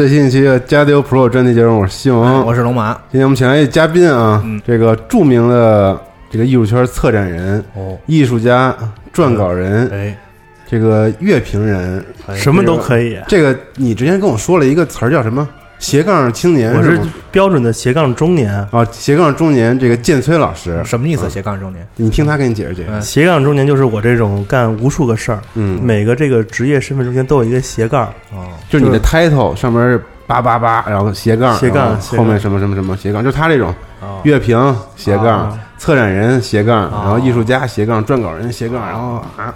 最新一期的《加丢 Pro》专题节目，我是西蒙，我是龙马。今天我们请来一嘉宾啊，嗯这个著名的这个艺术圈策展人、哦，艺术家、撰稿人、哎，这个乐评人，什么都可以。这个你之前跟我说了一个词儿叫什么？斜杠青年我是？标准的斜杠中年，啊，斜杠中年这个建崔老师，什么意思？斜杠中年？你听他给你解释解释。嗯。斜杠中年就是我这种干无数个事儿，嗯，每个这个职业身份中间都有一个斜杠，哦，就是你的 title 上面是八八八，然后斜杠，斜杠后面什么什么什么斜杠，就他这种哦。乐评斜杠。啊，策展人斜杠，哦然后艺术家斜杠，撰稿人斜杠，然后啊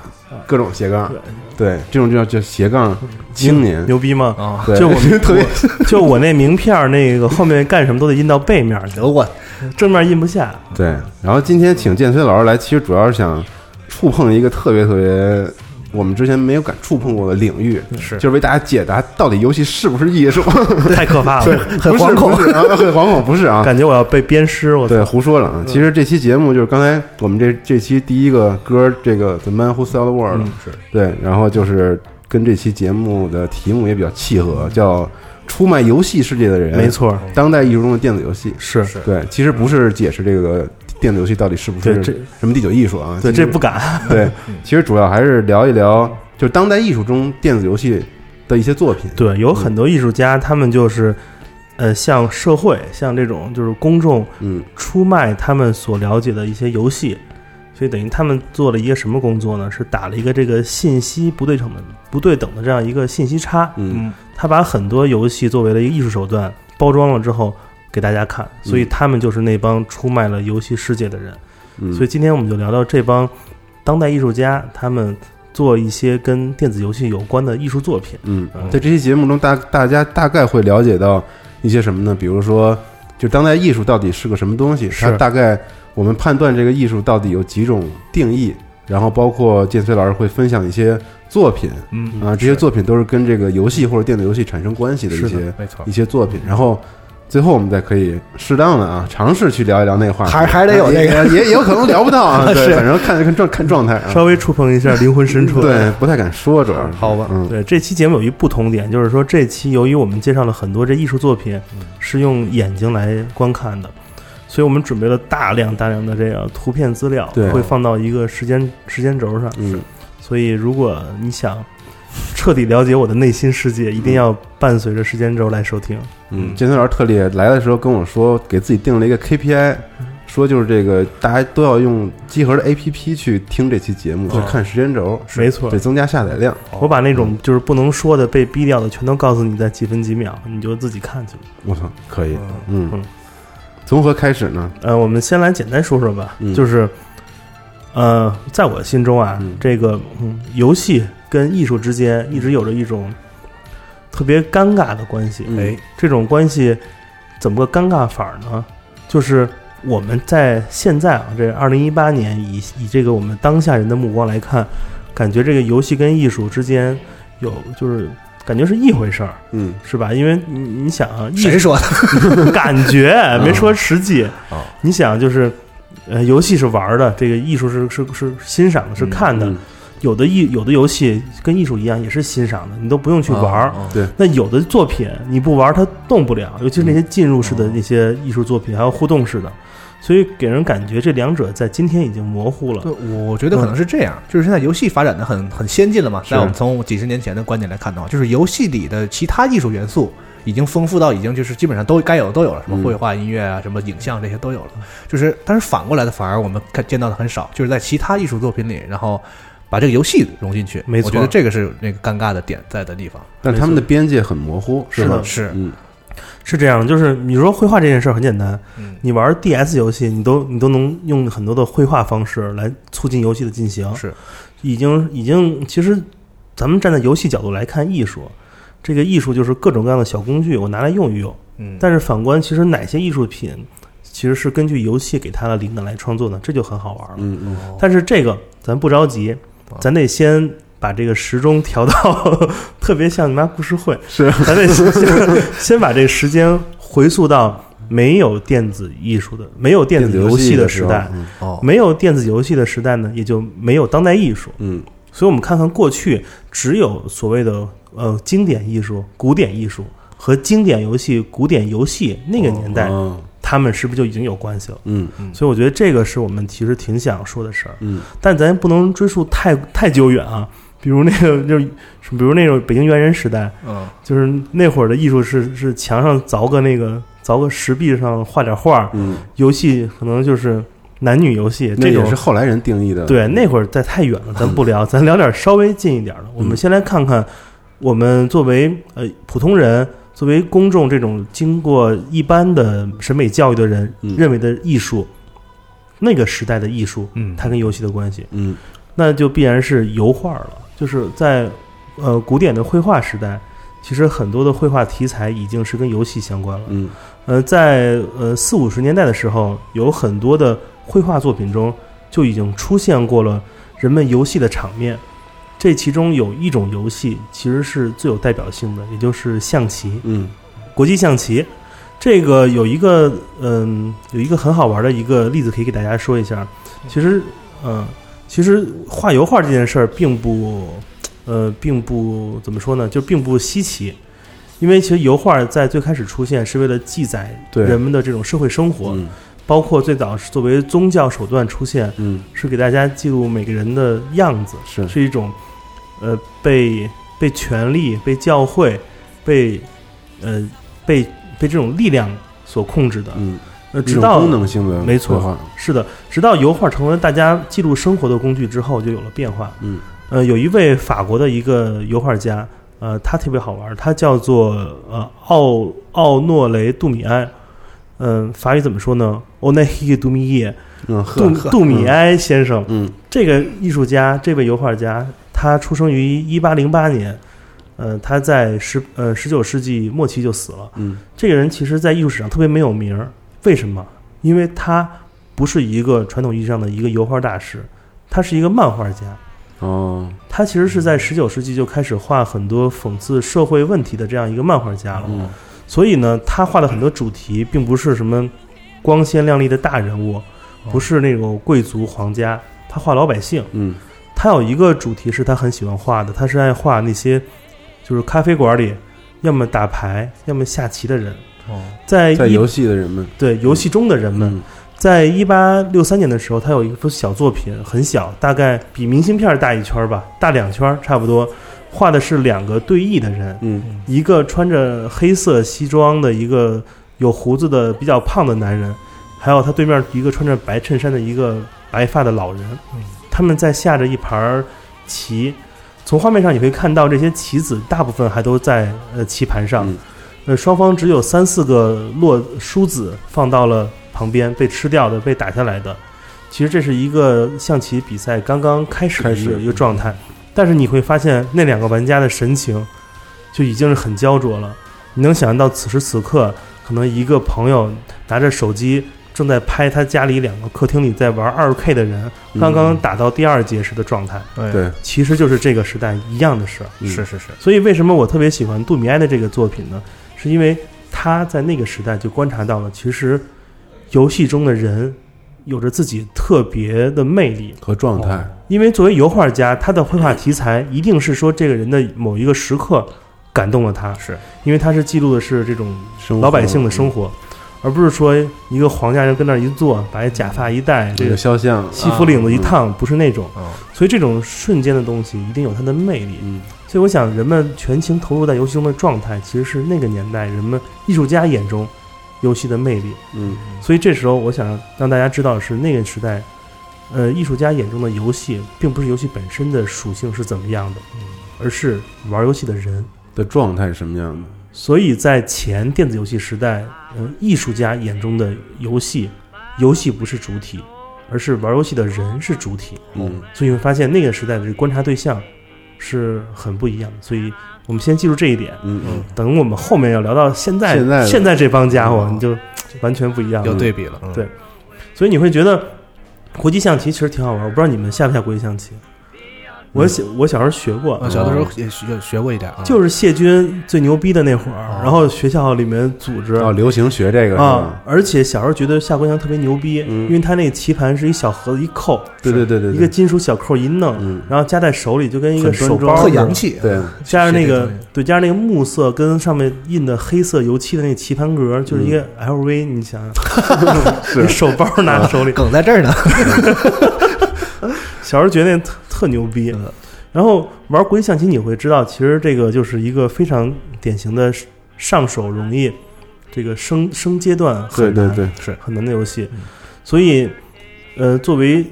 各种斜杠，对，这种就叫叫斜杠青年。牛逼吗？哦，对，就 我特别 就我那名片，那个后面干什么都得印到背面去，得我正面印不下。对。然后今天请建崔老师来，其实主要是想触碰一个特别特别我们之前没有敢触碰过的领域，是就是为大家解答到底游戏是不是艺术。太可怕了，，很惶恐啊很惶恐，不是啊，感觉我要被鞭尸。我对，胡说了啊！其实这期节目就是刚才我们这这期第一个歌，这个《The Man Who Sold the World》，嗯是对，然后就是跟这期节目的题目也比较契合，叫“出卖游戏世界的人”，没，错，当代艺术中的电子游戏。是是对，其实不是解释这个电子游戏到底是不是对这什么第九艺术啊？对，这不敢。对，其实主要还是聊一聊，就是当代艺术中电子游戏的一些作品。对，有很多艺术家，他们就是呃，向社会、向这种就是公众嗯出卖他们所了解的一些游戏，所以等于他们做了一个什么工作呢？是打了一个这个信息不对称的、不对等的这样一个信息差。嗯他把很多游戏作为了一个艺术手段包装了之后给大家看，所以他们就是那帮出卖了游戏世界的人。嗯，所以今天我们就聊聊这帮当代艺术家，他们做一些跟电子游戏有关的艺术作品。嗯嗯，在这期节目中，大大家大概会了解到一些什么呢？比如说，就当代艺术到底是个什么东西？是它大概我们判断这个艺术到底有几种定义，然后包括建崔老师会分享一些作品嗯啊，这些作品都是跟这个游戏或者电子游戏产生关系的一些没错一，些作品，然后。最后，我们再可以适当的啊，尝试去聊一聊那话题，还还得有那个。也也也有可能聊不到啊，对，是。反正看看状看状态啊，稍微触碰一下灵魂深处。对，不太敢说，主要是。好吧嗯，对，这期节目有一不同点，就是说这期由于我们介绍了很多这艺术作品是用眼睛来观看的，所以我们准备了大量大量的这个图片资料，对。会放到一个时间时间轴上。嗯，所以如果你想彻底了解我的内心世界，一定要伴随着时间轴来收听。嗯，建崔老师特厉害，来的时候跟我说，给自己定了一个 KPI，说就是这个大家都要用集合的 APP 去听这期节目，去看时间轴，没错。得增加下载量。我把那种就是不能说的、被逼掉的，全都告诉你在几分几秒，你就自己看去。我操，可以，嗯。嗯，从何开始呢？呃，我们先来简单说说吧，嗯。就是，呃，在我心中啊，嗯。这个嗯，游戏跟艺术之间一直有着一种特别尴尬的关系。嗯哎，这种关系怎么个尴尬法儿呢？就是我们在现在啊，这二零一八年以以这个我们当下人的目光来看，感觉这个游戏跟艺术之间有就是感觉是一回事儿，嗯是吧？因为你你想啊，艺谁说的？感觉 没说实际哦。你想就是，呃，游戏是玩儿的，这个艺术是是是欣赏的，是看的。嗯有的艺有的游戏跟艺术一样，也是欣赏的，你都不用去玩儿。哦对那有的作品你不玩儿它动不了，尤其是那些进入式的那些艺术作品，还有互动式的，所以给人感觉这两者在今天已经模糊了对，。我觉得可能是这样，就是现在游戏发展的很很先进了嘛。在我们从几十年前的观点来看的话，就是游戏里的其他艺术元素已经丰富到已经就是基本上都该有的都有了，什么嗯绘画、音乐啊，什么影像这些都有了。就是，但是反过来的反而我们看见到的很少，就是在其他艺术作品里，然后把这个游戏融进去。没错我觉得这个是那个尴尬的点在的地方。但他们的边界很模糊，是的？是，嗯是这样，就是你说绘画这件事儿很简单，嗯，你玩 DS 游戏，你都你都能用很多的绘画方式来促进游戏的进行。是，已经已经，其实咱们站在游戏角度来看艺术，这个艺术就是各种各样的小工具，我拿来用一用。嗯，但是反观，其实哪些艺术品其实是根据游戏给它的灵感来创作呢？这就很好玩了。嗯嗯但是这个咱不着急，咱得先把这个时钟调到 特别像你妈故事会，是，咱得先先把这个时间回溯到没有电子艺术的、没有电电子子游戏戏的时代，嗯哦，没有电子游戏的时代呢，也就没有当代艺术。嗯。所以，我们看看过去只有所谓的呃经典艺术、古典艺术和经典游戏、古典游戏那个年代，哦他们是不是就已经有关系了？嗯。所以，我觉得这个是我们其实挺想说的事儿。嗯。但咱不能追溯太太久远啊，比如那个就是，比如那种北京猿人时代，嗯，就是那会儿的艺术是是墙上凿个那个凿个石壁上画点画儿，嗯，游戏可能就是男女游戏那这种也是后来人定义的，对，那会儿在太远了，咱不聊，咱聊点稍微近一点的。我们先来看看，我们作为呃普通人，作为公众这种经过一般的审美教育的人嗯认为的艺术，那个时代的艺术，嗯它跟游戏的关系，嗯那就必然是油画了。就是在呃古典的绘画时代，其实很多的绘画题材已经是跟游戏相关了。嗯呃，在呃四五十年代的时候，有很多的绘画作品中就已经出现过了人们游戏的场面。这其中有一种游戏其实是最有代表性的，也就是象棋，嗯国际象棋。这个有一个嗯、有一个很好玩的一个例子可以给大家说一下。其实，嗯、其实画油画这件事儿并不，呃，并不怎么说呢，就并不稀奇。因为其实油画在最开始出现是为了记载对人们的这种社会生活，嗯包括最早是作为宗教手段出现，嗯是给大家记录每个人的样子，是是一种呃被被权力、被教会、被呃被被这种力量所控制的。嗯，呃，直到功能性的没错是的，直到油画成为大家记录生活的工具之后，就有了变化。嗯呃，有一位法国的一个油画家，呃，他特别好玩，他叫做呃奥奥诺雷杜米埃，嗯、法语怎么说呢？欧内希杜米耶，嗯杜呵杜米埃先生，嗯这个艺术家，这位油画家，他出生于一八零八年，呃，他在十呃十九世纪末期就死了。嗯这个人其实，在艺术史上特别没有名儿，为什么？因为他不是一个传统意义上的一个油画大师，他是一个漫画家。哦他其实是在十九世纪就开始画很多讽刺社会问题的这样一个漫画家了。嗯所以呢，他画的很多主题并不是什么光鲜亮丽的大人物，不是那种贵族皇家，他画老百姓。嗯。他有一个主题是他很喜欢画的，他是爱画那些就是咖啡馆里要么打牌，要么下棋的人，哦，在在游戏的人们。对游戏中的人们。嗯。在一八六三年的时候，他有一幅小作品，很小，大概比明信片大一圈吧，大两圈差不多，画的是两个对弈的人，嗯。一个穿着黑色西装的一个有胡子的比较胖的男人，还有他对面一个穿着白衬衫的一个白发的老人，他们在下着一盘棋。从画面上你会看到，这些棋子大部分还都在呃棋盘上，嗯。呃，双方只有三四个落梳子放到了旁边，被吃掉的、被打下来的。其实这是一个象棋比赛刚刚开始的一个状态，但是你会发现那两个玩家的神情就已经是很焦灼了。你能想象到此时此刻，可能一个朋友拿着手机正在拍他家里两个客厅里在玩二 K 的人，刚刚打到第二节时的状态，哎对，其实就是这个时代一样的事儿。嗯是是是，所以为什么我特别喜欢杜米埃的这个作品呢？是因为他在那个时代就观察到了，其实游戏中的人有着自己特别的魅力。和状态，因为作为油画家，他的绘画题材一定是说这个人的某一个时刻感动了他，是。因为他是记录的是这种老百姓的生活，而不是说一个皇家人跟那儿一坐，把假发一戴，这个肖像，西服领子一烫，不是那种。哦，所以这种瞬间的东西一定有它的魅力。嗯。所以我想，人们全情投入在游戏中的状态，其实是那个年代人们艺术家眼中游戏的魅力。嗯所以这时候，我想让大家知道的是，那个时代，呃，艺术家眼中的游戏，并不是游戏本身的属性是怎么样的，而是玩游戏的人。的状态是什么样的？所以在前电子游戏时代，呃，艺术家眼中的游戏，游戏不是主体，而是玩游戏的人是主体。嗯所以你会发现那个时代的观察对象是很不一样的。所以我们先记住这一点。嗯嗯，等我们后面要聊到现在现在的这帮家伙哦，你就完全不一样了。有对比了，嗯对所以你会觉得国际象棋其实挺好玩。我不知道你们下不下国际象棋？我小我小时候学过，我小的时候也学学过一点啊，就是谢军最牛逼的那会儿，哦然后学校里面组织哦，流行学这个啊？，而且小时候觉得下国际象特别牛逼，嗯。因为他那棋盘是一小盒子一扣，对对对对，对一个金属小扣一弄，嗯然后夹在手里就跟一个手包特洋气，对，加上那个对，加上那个木色跟上面印的黑色油漆的那个棋盘格，就是一个 LV，你想想，一 手包拿在手里，梗在这儿呢，小时候觉得那特特牛逼。然后玩国际象棋，你会知道，其实这个就是一个非常典型的上手容易，这个升升阶段对对很难对，是很难的游戏。所以，呃，作为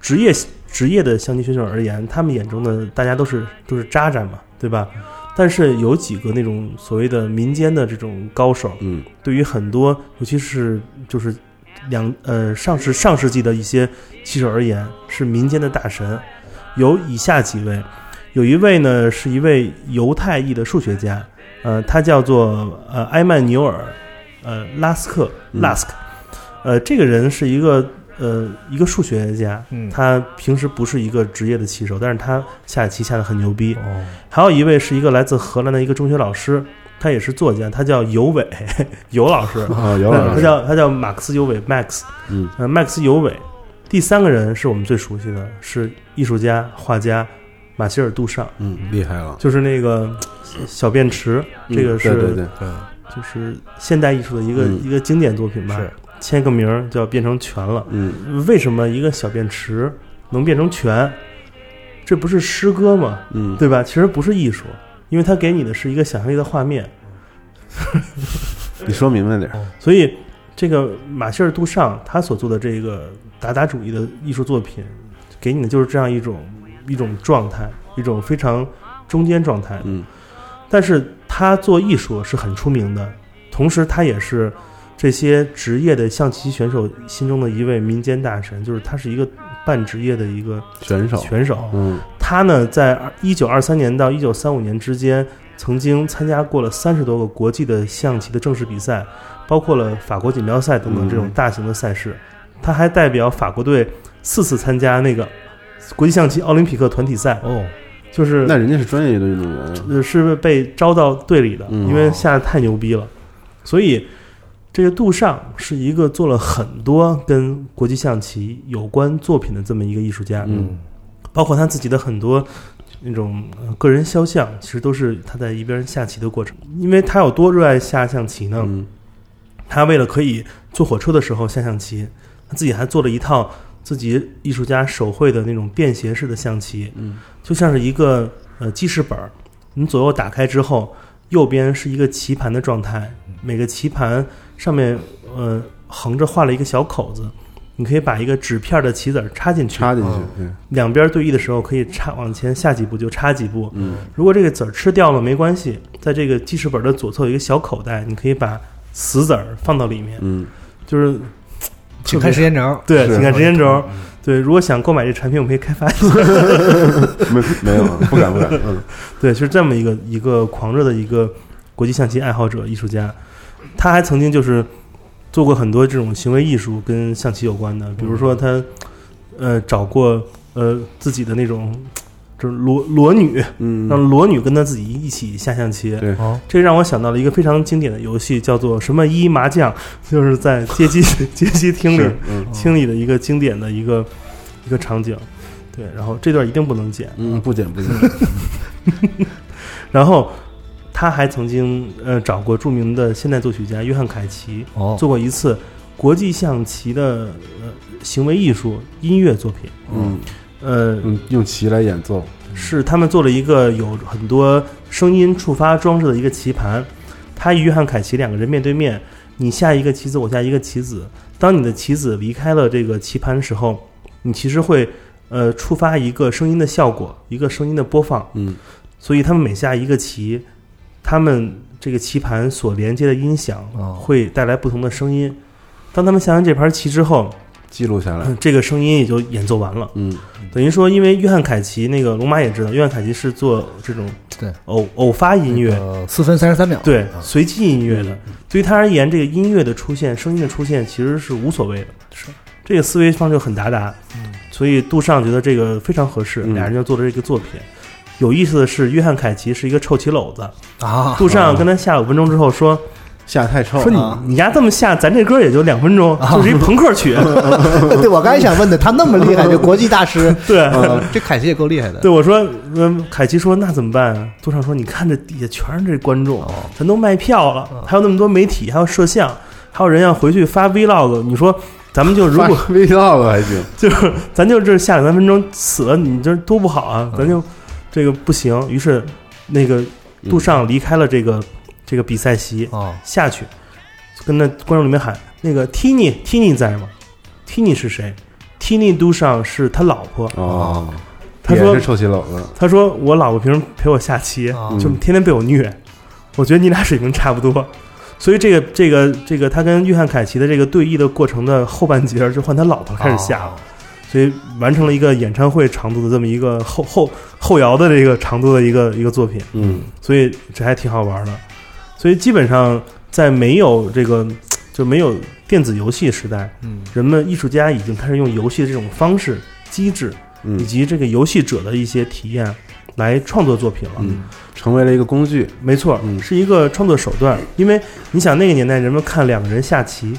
职业职业的象棋选手而言，他们眼中的大家都是都是渣渣嘛，对吧？但是有几个那种所谓的民间的这种高手，嗯对于很多，尤其是就是两呃上世上世纪的一些棋手而言，是民间的大神。有以下几位，有一位呢是一位犹太裔的数学家，呃，他叫做呃埃曼纽尔呃拉斯克嗯。拉斯克，呃，这个人是一个呃一个数学家，嗯。他平时不是一个职业的棋手，但是他下棋下的很牛逼。哦，还有一位是一个来自荷兰的一个中学老师，他也是作家，他叫尤伟，尤老师，啊，尤老他，叫他叫马克思尤伟 Max，嗯。呃，Max 尤伟。第三个人是我们最熟悉的，是艺术家、画家马歇尔·杜尚，嗯，厉害了，就是那个小便池，这个嗯是对对对，嗯，就是现代艺术的一个、嗯一个经典作品吧，是签个名儿就要变成全了。嗯为什么一个小便池能变成全？这不是诗歌吗？嗯，对吧？其实不是艺术，因为它给你的是一个想象力的画面。你说明白点儿，所以，这个马歇尔·杜尚他所做的这个达达主义的艺术作品，给你的就是这样一种一种状态，一种非常中间状态。嗯但是他做艺术是很出名的，同时他也是这些职业的象棋选手心中的一位民间大神，就是他是一个半职业的一个选手，选手。嗯他呢，在一九二三年到一九三五年之间，曾经参加过了三十多个国际的象棋的正式比赛，包括了法国锦标赛等等这种嗯大型的赛事。他还代表法国队四次参加那个国际象棋奥林匹克团体赛，哦，就是那人家是专业的运动员，呃是被招到队里的，嗯因为下的太牛逼了。所以，这个杜尚是一个做了很多跟国际象棋有关作品的这么一个艺术家。嗯包括他自己的很多那种呃个人肖像，其实都是他在一边下棋的过程。因为他有多热爱下象棋呢？嗯他为了可以坐火车的时候下象棋，他自己还做了一套自己艺术家手绘的那种便携式的象棋，嗯就像是一个呃记事本儿，你左右打开之后，右边是一个棋盘的状态，每个棋盘上面呃横着画了一个小口子。你可以把一个纸片的棋子儿插进去，插进去嗯，两边对弈的时候可以插往前下几步就插几步。嗯如果这个子儿吃掉了没关系，在这个记事本的左侧有一个小口袋，你可以把死子儿放到里面，嗯就是请看时间轴，对，请看时间轴。对，如果想购买这产品，我们可以开发一下。没没有，不敢不敢，嗯对，是这么一个一个狂热的一个国际象棋爱好者艺术家，他还曾经就是做过很多这种行为艺术跟象棋有关的，比如说他呃找过呃自己的那种就是裸裸女，嗯，让裸女跟他自己一起下象棋。对哦，这让我想到了一个非常经典的游戏，叫做什么一麻将，就是在街机 街机厅里是嗯厅里的一个经典的一个一个场景。对，然后这段一定不能剪。嗯，不剪不减，然后他还曾经呃找过著名的现代作曲家约翰凯奇，哦，做过一次国际象棋的呃行为艺术音乐作品。嗯呃，嗯，用棋来演奏，是他们做了一个有很多声音触发装置的一个棋盘，他与约翰凯奇两个人面对面，你下一个棋子，我下一个棋子。当你的棋子离开了这个棋盘的时候，你其实会呃触发一个声音的效果，一个声音的播放。嗯所以他们每下一个棋，他们这个棋盘所连接的音响哦会带来不同的声音。当他们下完这盘棋之后，记录下来，这个声音也就演奏完了。嗯。等于说，因为约翰凯奇那个龙马也知道，约翰凯奇是做这种对。偶偶发音乐，呃四分三十三秒，对啊。随机音乐的。对于他而言，这个音乐的出现、声音的出现其实是无所谓的。是。这个思维方式很达达，嗯。所以杜尚觉得这个非常合适，嗯。俩人就做了这个作品。有意思的是，约翰凯奇是一个臭棋篓子，啊，杜尚跟他下五分钟之后说下太臭，说你啊你丫这么下，咱这歌也就两分钟，就是一朋克曲。对我刚才想问的，他那么厉害，这国际大师，对，呃这凯奇也够厉害的，对，我说，嗯，凯奇说那怎么办啊？杜尚说，你看这底下全是这观众，咱都卖票了，还有那么多媒体，还有摄像，还有人要回去发 vlog。你说，咱们就如果 vlog 还行，就是咱就这下两三分钟死了，你这多不好啊！咱就这个不行。于是，那个杜尚离开了这个这个比赛席，哦，下去跟那观众里面喊：“那个 Tini Tini 在吗？Tini 是谁？Tini 杜尚是他老婆。哦，他说也是臭棋篓子，他说我老婆平时陪我下棋，啊就天天被我虐，我觉得你俩水平差不多。所以这个这个这个，他跟约翰凯奇的这个对弈的过程的后半截，就换他老婆开始下了，所以完成了一个演唱会长度的这么一个后后后摇的这个长度的一个一个作品。嗯所以这还挺好玩的。所以基本上在没有这个就没有电子游戏时代，嗯人们艺术家已经开始用游戏的这种方式、机制以嗯及这个游戏者的一些体验来创作作品了。嗯，成为了一个工具，没错，嗯是一个创作手段。因为你想，那个年代人们看两个人下棋，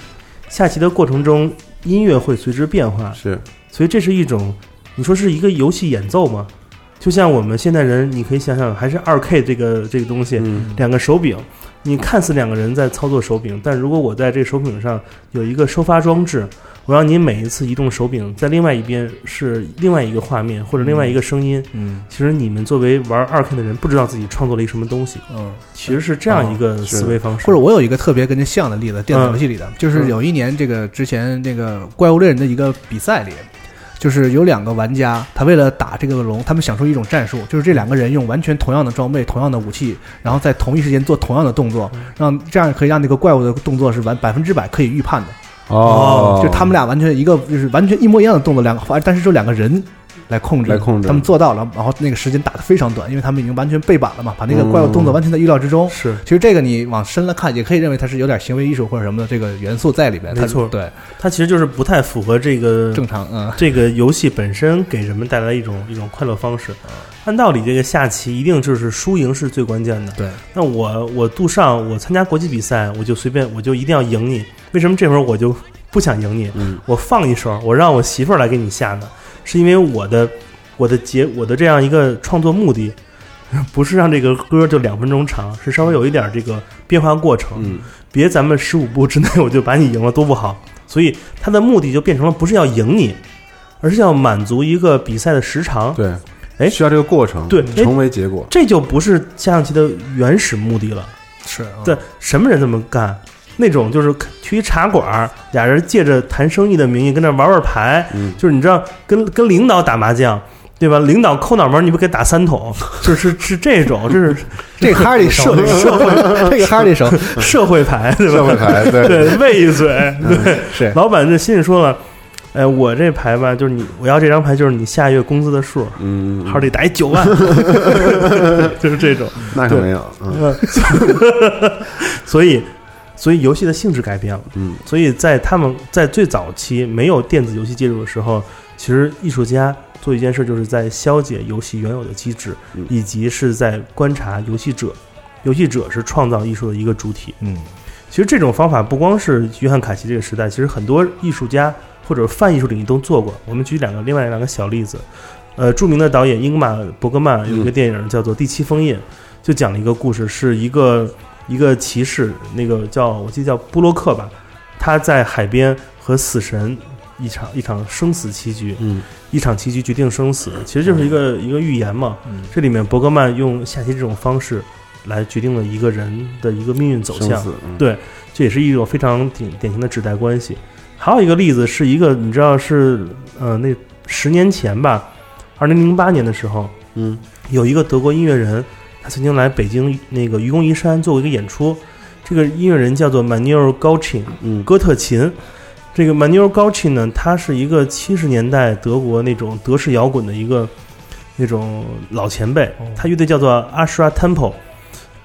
下棋的过程中音乐会随之变化，是所以这是一种，你说是一个游戏演奏吗？就像我们现代人，你可以想想，还是二 K 这个这个东西，嗯两个手柄，你看似两个人在操作手柄，但如果我在这手柄上有一个收发装置，我让你每一次移动手柄，在另外一边是另外一个画面或者另外一个声音。嗯其实你们作为玩二 K 的人，不知道自己创作了一个什么东西，嗯，其实是这样一个思维方式。或者我有一个特别跟这像的例子，电子游戏里的，就是有一年这个之前那个怪物猎人的一个比赛里。就是有两个玩家，他为了打这个龙，他们想出一种战术，就是这两个人用完全同样的装备、同样的武器，然后在同一时间做同样的动作，让这样可以让那个怪物的动作是完百分之百可以预判的。哦，就他们俩完全一个就是完全一模一样的动作，两个但是就两个人来控制，来控制他们做到了，然后那个时间打得非常短，因为他们已经完全背板了嘛，把那个怪物动作完全在预料之中。是其实这个你往深了看，也可以认为它是有点行为艺术或者什么的这个元素在里边。它没错对，它其实就是不太符合这个正常，嗯，这个游戏本身给人们带来一种一种快乐方式。按道理，这个下棋一定就是输赢是最关键的。对，那我我杜尚，我参加国际比赛，我就随便我就一定要赢你。为什么这会儿我就不想赢你？嗯我放一手，我让我媳妇儿来给你下呢？是因为我的我的结我的这样一个创作目的，不是让这个歌就两分钟长，是稍微有一点这个变化过程。嗯别咱们十五步之内我就把你赢了，多不好。所以他的目的就变成了不是要赢你，而是要满足一个比赛的时长。对，哎需要这个过程，对哎成为结果，这就不是下象棋的原始目的了。是，对，什么人这么干？那种就是去一茶馆儿，俩人借着谈生意的名义跟那玩玩牌，嗯就是你知道跟跟领导打麻将。对吧？领导抠脑门，你不给打三桶，就是是这种，这是这哈里手，社会 这个哈里手社会牌，对吧？社会牌，对对，喂一嘴，对，是老板这心里说了，哎，我这牌吧，就是你，我要这张牌就是你下月工资的数，嗯，号里打一九万，就是这种。那可没有，嗯呃，所以，所以游戏的性质改变了。嗯所以在他们在最早期没有电子游戏介入的时候，其实艺术家做一件事，就是在消解游戏原有的机制嗯，以及是在观察游戏者。游戏者是创造艺术的一个主体。嗯其实这种方法不光是约翰凯奇这个时代，其实很多艺术家或者泛艺术领域都做过。我们举两个另外两个小例子，呃，著名的导演英格玛伯格曼有一个电影叫做《第七封印》，就讲了一个故事，是一个一个骑士，那个叫我记得叫布洛克吧，他在海边和死神一场一场生死棋局，嗯一场棋局决定生死，其实就是一个一个预言嘛。嗯这里面伯格曼用下棋这种方式来决定了一个人的一个命运走向。嗯对这也是一种非常典典型的指代关系。还有一个例子是一个，你知道是呃那十年前吧，二零零八年的时候，嗯有一个德国音乐人，他曾经来北京那个愚公移山做过一个演出。这个音乐人叫做 Manuel Gauchin，嗯。哥特琴。这个 Manuel Gauchin 呢，他是一个七十年代德国那种德式摇滚的一个那种老前辈哦，他乐队叫做 Ashra Temple，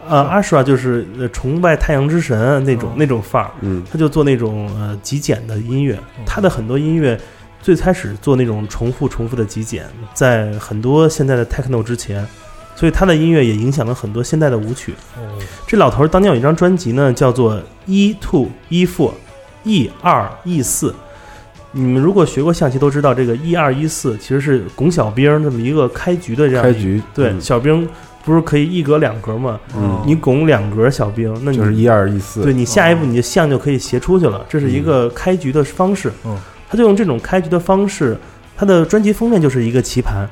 呃，Ashra 就是呃崇拜太阳之神那种、哦。那种范儿，嗯。他就做那种呃极简的音乐，他的很多音乐最开始做那种重复重复的极简，在很多现在的 techno 之前，所以他的音乐也影响了很多现代的舞曲。这老头儿当年有一张专辑呢，叫做一 Two 一 Four E 二 E 四。你们如果学过象棋都知道，这个一二一四其实是拱小兵儿这么一个开局的这样开局对，嗯小兵不是可以一格两格吗？嗯你拱两格小兵，那你就是一二一四，对你下一步你的象就可以斜出去了，这是一个开局的方式。嗯，他就用这种开局的方式，他的专辑封面就是一个棋盘，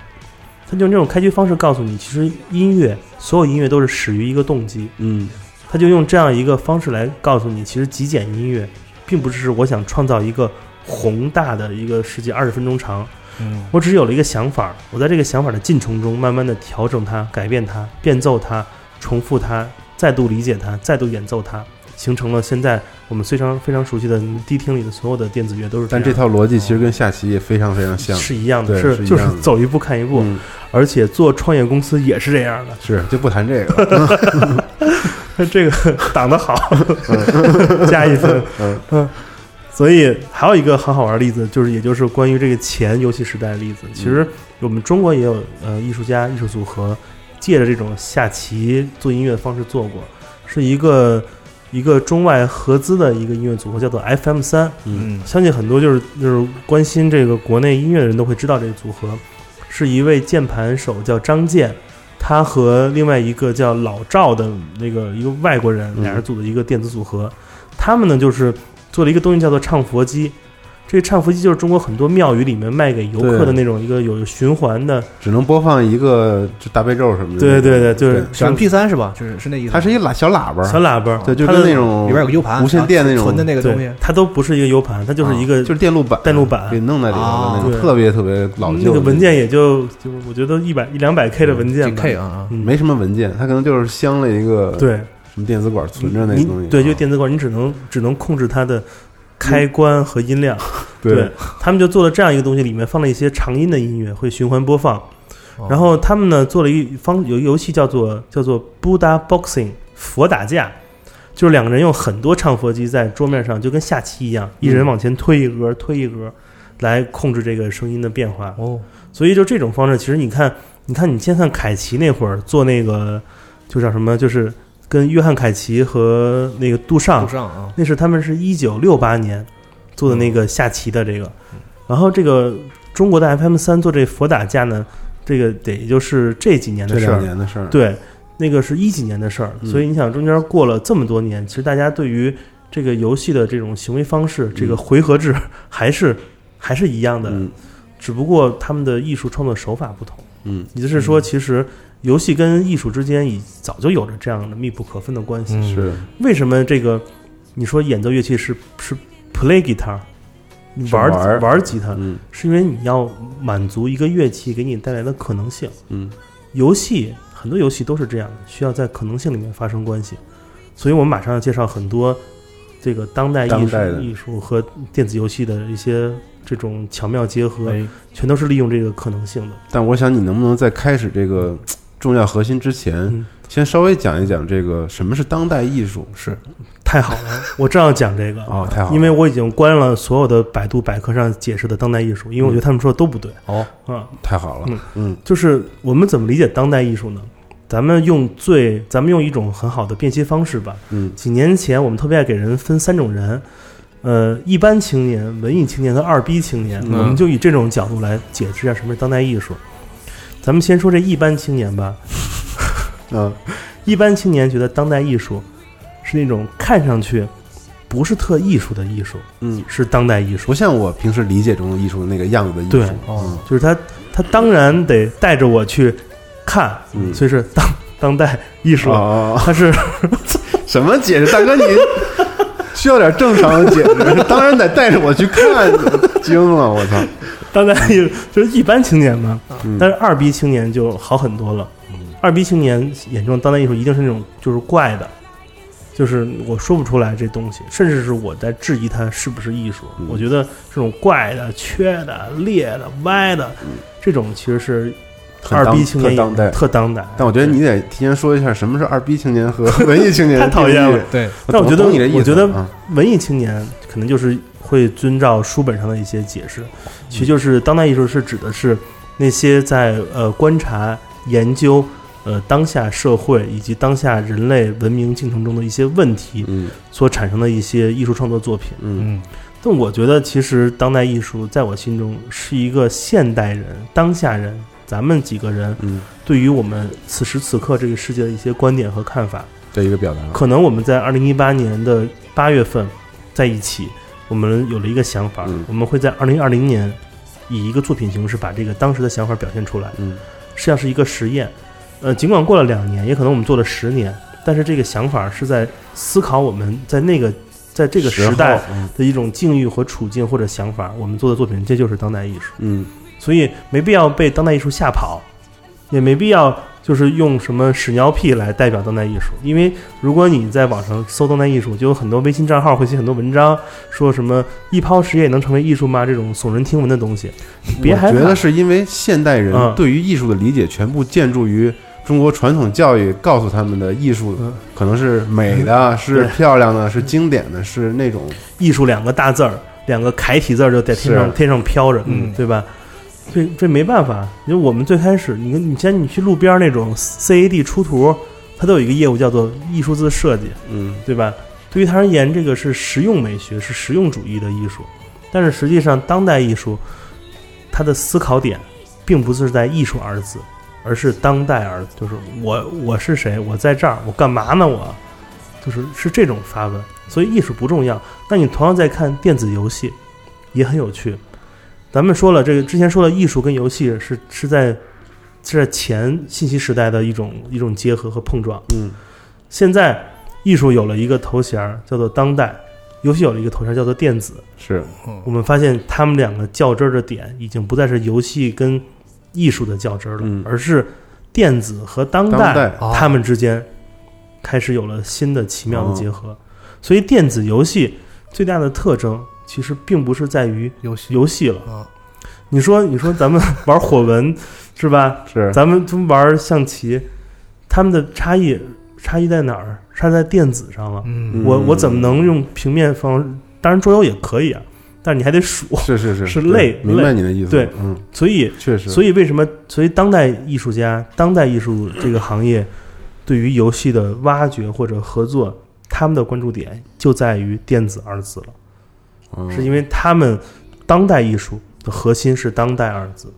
他就用这种开局方式告诉你，其实音乐所有音乐都是始于一个动机。嗯。他就用这样一个方式来告诉你，其实极简音乐并不是我想创造一个宏大的一个世界二十分钟长，嗯。我只是有了一个想法，我在这个想法的进程中，慢慢的调整它、改变它、变奏它、重复它、再度理解它、再度演奏它，形成了现在我们非常非常熟悉的迪厅里的所有的电子乐都是样。但这套逻辑其实跟下棋也非常非常像，是一样的，是就是走一步看一步，嗯。而且做创业公司也是这样的，是就不谈这个了，这个挡得好，加一分。嗯。嗯，所以还有一个很好玩的例子，就是也就是关于这个前游戏时代的例子。其实我们中国也有呃艺术家、艺术组合，借着这种下棋做音乐的方式做过，是一个一个中外合资的一个音乐组合，叫做 FM 三。嗯相信很多就是就是关心这个国内音乐的人都会知道这个组合，是一位键盘手叫张健，他和另外一个叫老赵的那个一个外国人，嗯俩人组的一个电子组合。他们呢就是做了一个东西叫做唱佛机，这个唱佛机就是中国很多庙宇里面卖给游客的那种一个有循环的，只能播放一个就大悲咒什么的，对对对，就是小 M P 三是吧？就是是那意思。它是一喇小喇叭，小喇叭，对，就跟那种里边有个 U 盘，无线电那种存的那个东西，，它都不是一个 U 盘，它就是一个啊就是电路板，电路板给弄在里头的那啊种，对特别特别老旧的那个文件也就就我觉得一百一两百 K 的文件吧 K 啊没什么文件，它可能就是镶了一个对，什么电子管存着那你东西，对，啊就电子管，你只能只能控制它的开关和音量。对，他们就做了这样一个东西，里面放了一些长音的音乐，会循环播放。哦然后他们呢做了一方有游戏叫做叫做 Buddha Boxing 佛打架，就是两个人用很多唱佛机在桌面上，就跟下棋一样，一人往前推一格，推一格，来控制这个声音的变化。哦，所以就这种方式，其实你看，你看你先看凯奇那会儿做那个，就叫什么，就是跟约翰凯奇和那个杜尚杜，尚啊，那是他们是一九六八年做的那个下棋的这个，然后这个中国的 FM 三做这佛打架呢，这个得也就是这几年的事儿，年的事儿，对，那个是一几年的事儿，嗯。所以你想中间过了这么多年，其实大家对于这个游戏的这种行为方式，这个回合制 还是还是一样的，嗯。只不过他们的艺术创作手法不同。嗯。也就是说，其实游戏跟艺术之间已早就有着这样的密不可分的关系。嗯是为什么这个你说演奏乐器是是 play guitar，玩玩玩吉他，嗯是因为你要满足一个乐器给你带来的可能性。嗯游戏很多游戏都是这样的，需要在可能性里面发生关系。所以我们马上要介绍很多这个当代艺术艺术和电子游戏的一些这种巧妙结合，哎全都是利用这个可能性的。但我想你能不能在开始这个重要核心之前，嗯。先稍微讲一讲这个什么是当代艺术。是。太好了，我正要讲这个。哦太好了。因为我已经关了所有的百度百科上解释的当代艺术，因为我觉得他们说的都不对。哦，啊。太好了。嗯，嗯。就是我们怎么理解当代艺术呢？咱们用最，咱们用一种很好的辨析方式吧。嗯。几年前我们特别爱给人分三种人，呃，一般青年、文艺青年和二逼青年，嗯。我们就以这种角度来解释一下什么是当代艺术。咱们先说这一般青年吧。嗯 一般青年觉得当代艺术是那种看上去不是特艺术的艺术，嗯，是当代艺术不。像我平时理解中的艺术那个样子的艺术。对嗯就是他，他当然得带着我去看，嗯所以是当当代艺术。哦，他是 什么解释？大哥，你 需要点正常的解释。当然得带着我去看，惊了，我操！当代艺术，就是一般青年嘛。嗯但是二逼青年就好很多了。二逼青年眼中的当代艺术一定是那种就是怪的，就是我说不出来这东西，甚至是我在质疑它是不是艺术。嗯我觉得这种怪的、缺的、裂的、歪的，这种其实是二逼青年特当代特当代。但我觉得你得提前说一下什么是二逼青年和 文艺青年太讨厌了。对，但我觉得你的意思，我觉得啊文艺青年可能就是会遵照书本上的一些解释，其实就是当代艺术是指的是那些在呃观察、研究呃当下社会以及当下人类文明进程中的一些问题嗯所产生的一些艺术创作作品。嗯嗯但我觉得，其实当代艺术在我心中是一个现代人、当下人，咱们几个人嗯对于我们此时此刻这个世界的一些观点和看法。的一个表达。可能我们在二零一八年的八月份在一起，我们有了一个想法，嗯我们会在二零二零年以一个作品形式把这个当时的想法表现出来，嗯实际上是一个实验。呃，尽管过了两年，也可能我们做了十年，但是这个想法是在思考我们在那个在这个时代的一种境遇和处境或者想法，我们做的作品，这就是当代艺术。嗯所以没必要被当代艺术吓跑，也没必要就是用什么屎尿屁来代表当代艺术。因为如果你在网上搜当代艺术，就有很多微信账号会写很多文章，说什么一泡屎也能成为艺术吗？这种耸人听闻的东西，别害怕我觉得。是因为现代人嗯对于艺术的理解全部建筑于中国传统教育告诉他们的艺术嗯可能是美的、是漂亮的、是经典的、是那种艺术两个大字儿，两个楷体字儿就在天上天上飘着，嗯对吧？这这没办法，因为我们最开始，你看，你先你去路边儿那种 CAD 出图，它都有一个业务叫做艺术字设计，嗯对吧？对于他而言，这个是实用美学，是实用主义的艺术。但是实际上，当代艺术它的思考点并不是在“艺术”二字，而是“当代”二字，就是我我是谁，我在这儿，我干嘛呢？我就是是这种发问。所以艺术不重要。那你同样在看电子游戏，也很有趣。咱们说了，这个之前说了，艺术跟游戏是是在是在前信息时代的一种一种结合和碰撞。嗯。现在艺术有了一个头衔儿叫做当代，游戏有了一个头衔儿叫做电子。是。我们发现他们两个较真儿的点已经不再是游戏跟艺术的较真儿了，嗯。而是电子和当代当代。哦他们之间开始有了新的奇妙的哦结合。所以电子游戏最大的特征其实并不是在于游戏游戏了。啊，你说，你说咱们 玩火纹是吧？是咱们都玩象棋，他们的差异差异在哪儿？差在电子上了。嗯我我怎么能用平面方？当然桌游也可以啊，但是你还得数。是是是是对累明白你的意思。对，嗯，所以，确实，所以为什么？所以当代艺术家、当代艺术这个行业对于游戏的挖掘或者合作，他们的关注点就在于“电子”二字了，嗯是因为他们当代艺术的核心是“当代”二字，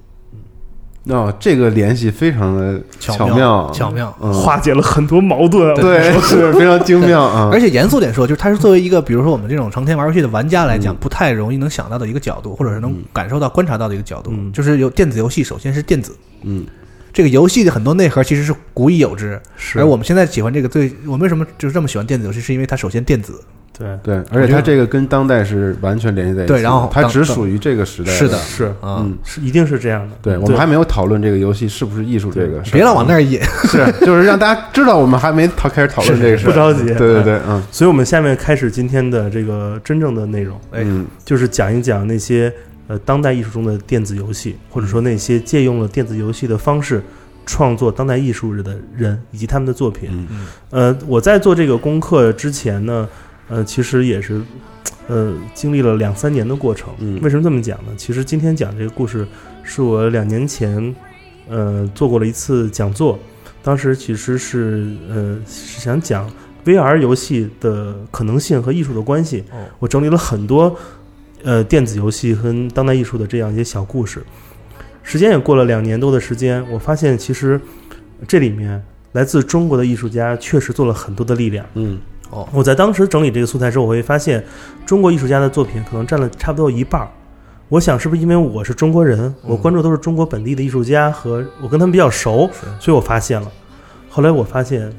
哦，这个联系非常的巧妙，巧妙。嗯，化解了很多矛盾啊。对，是非常精妙啊。而且严肃点说，就是它是作为一个，比如说我们这种成天玩游戏的玩家来讲，嗯。不太容易能想到的一个角度，或者是能嗯感受到、观察到的一个角度，嗯。就是有电子游戏，首先是电子，嗯。这个游戏的很多内核其实是古已有之，是。而我们现在喜欢这个最，我们为什么就是这么喜欢电子游戏，是因为它首先电子，对对，而且它这个跟当代是完全联系在一起的。对然后它只属于这个时代。是的是啊，嗯，是一定是这样的。对，我们还没有讨论这个游戏是不是艺术这个事，别老往那儿引，是，就是让大家知道我们还没讨开始讨论这个事，不着急对对对，嗯所以，我们下面开始今天的这个真正的内容，哎嗯就是讲一讲那些呃当代艺术中的电子游戏，或者说那些借用了电子游戏的方式创作当代艺术的人以及他们的作品。嗯呃，我在做这个功课之前呢，呃，其实也是，呃，经历了两三年的过程。嗯为什么这么讲呢？其实今天讲这个故事，是我两年前，呃，做过了一次讲座，当时其实是呃是想讲 VR 游戏的可能性和艺术的关系。哦我整理了很多呃电子游戏和当代艺术的这样一些小故事。时间也过了两年多的时间，我发现其实这里面来自中国的艺术家确实做了很多的力量。嗯我在当时整理这个素材时候，我会发现中国艺术家的作品可能占了差不多一半儿。我想是不是因为我是中国人，我关注都是中国本地的艺术家和我跟他们比较熟，所以我发现了。后来我发现，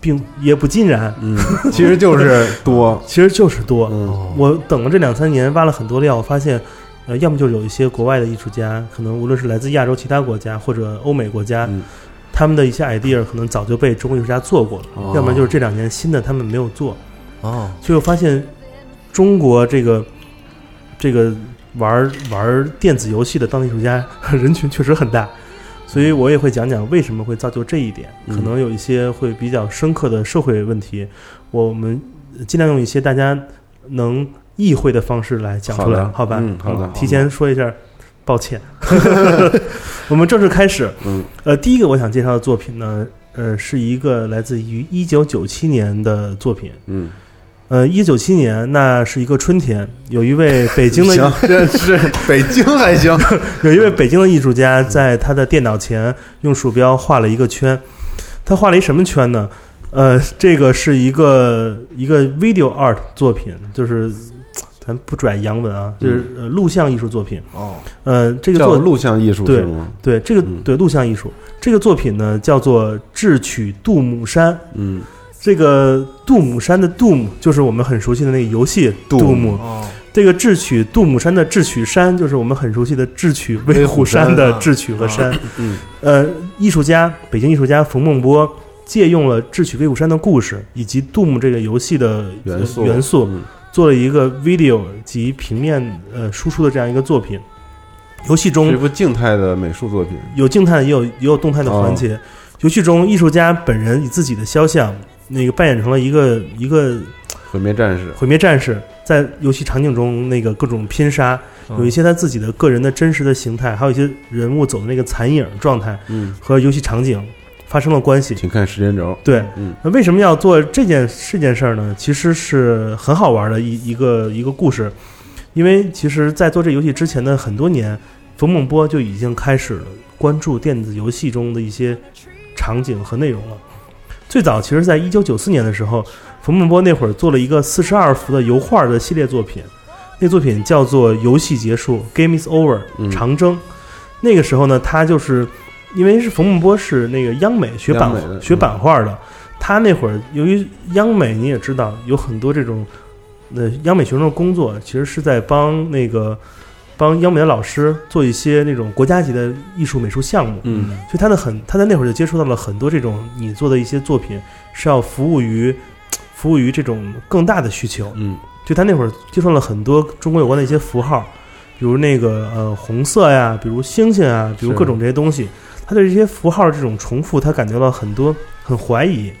并也不尽然，嗯，其实就是多，其实就是多。嗯。我等了这两三年，挖了很多料，我发现，呃，要么就是有一些国外的艺术家，可能无论是来自亚洲其他国家或者欧美国家，嗯他们的一些 idea 可能早就被中国艺术家做过了，哦要不然就是这两年新的他们没有做。哦，所以我发现中国这个这个玩玩电子游戏的当地艺术家 人群确实很大，所以我也会讲讲为什么会造就这一点，嗯可能有一些会比较深刻的社会问题，我们尽量用一些大家能意会的方式来讲出来，好好吧？嗯好的提前说一下，抱歉。我们正式开始。嗯呃，第一个我想介绍的作品呢，呃，是一个来自于一九九七年的作品。嗯，呃，一九九七年，那是一个春天，有一位北京的 行，这是 北京还行，有一位北京的艺术家在他的电脑前用鼠标画了一个圈，他画了一什么圈呢？呃，这个是一个一个 video art 作品，就是咱不拽洋文啊，就是呃录像艺术作品。哦，呃，这个作叫录像艺术对？对这个嗯对录像艺术这个作品呢，叫做《智取杜姆山》。嗯，这个杜姆山的杜姆就是我们很熟悉的那个游戏杜杜姆。哦，这个智取杜姆山的智取山，就是我们很熟悉的智取威虎山的智取和山。嗯呃，艺术家北京艺术家冯梦波借用了智取威虎山的故事以及杜姆这个游戏的呃元素元素，嗯做了一个 video 及平面呃输出的这样一个作品。游戏中是一部静态的美术作品，有静态的，也有也有动态的环节。游戏中，艺术家本人以自己的肖像，那个扮演成了一个一个毁灭战士，毁灭战士，在游戏场景中那个各种拼杀，有一些他自己的个人的真实的形态，还有一些人物走的那个残影状态嗯，和游戏场景发生了关系。请看时间轴，对，嗯那为什么要做这件这件事儿呢？其实是很好玩的一一个一个故事，因为其实，在做这游戏之前的很多年，冯梦波就已经开始了关注电子游戏中的一些场景和内容了。最早其实，在一九九四年的时候，冯梦波那会儿做了一个四十二幅的油画的系列作品，那作品叫做《游戏结束》（Game is Over），嗯长征。那个时候呢，他就是因为是冯梦波是那个央美学版美学版画的，他那会儿由于央美你也知道有很多这种呃央美学生的工作，其实是在帮那个帮央美的老师做一些那种国家级的艺术美术项目。嗯所以他的很，他在那会儿就接触到了很多这种你做的一些作品是要服务于 服务于这种更大的需求。嗯就他那会儿接触了很多中国有关的一些符号，比如那个呃红色呀，比如星星啊，比如各种这些东西。他对这些符号这种重复，他感觉到很多很怀疑。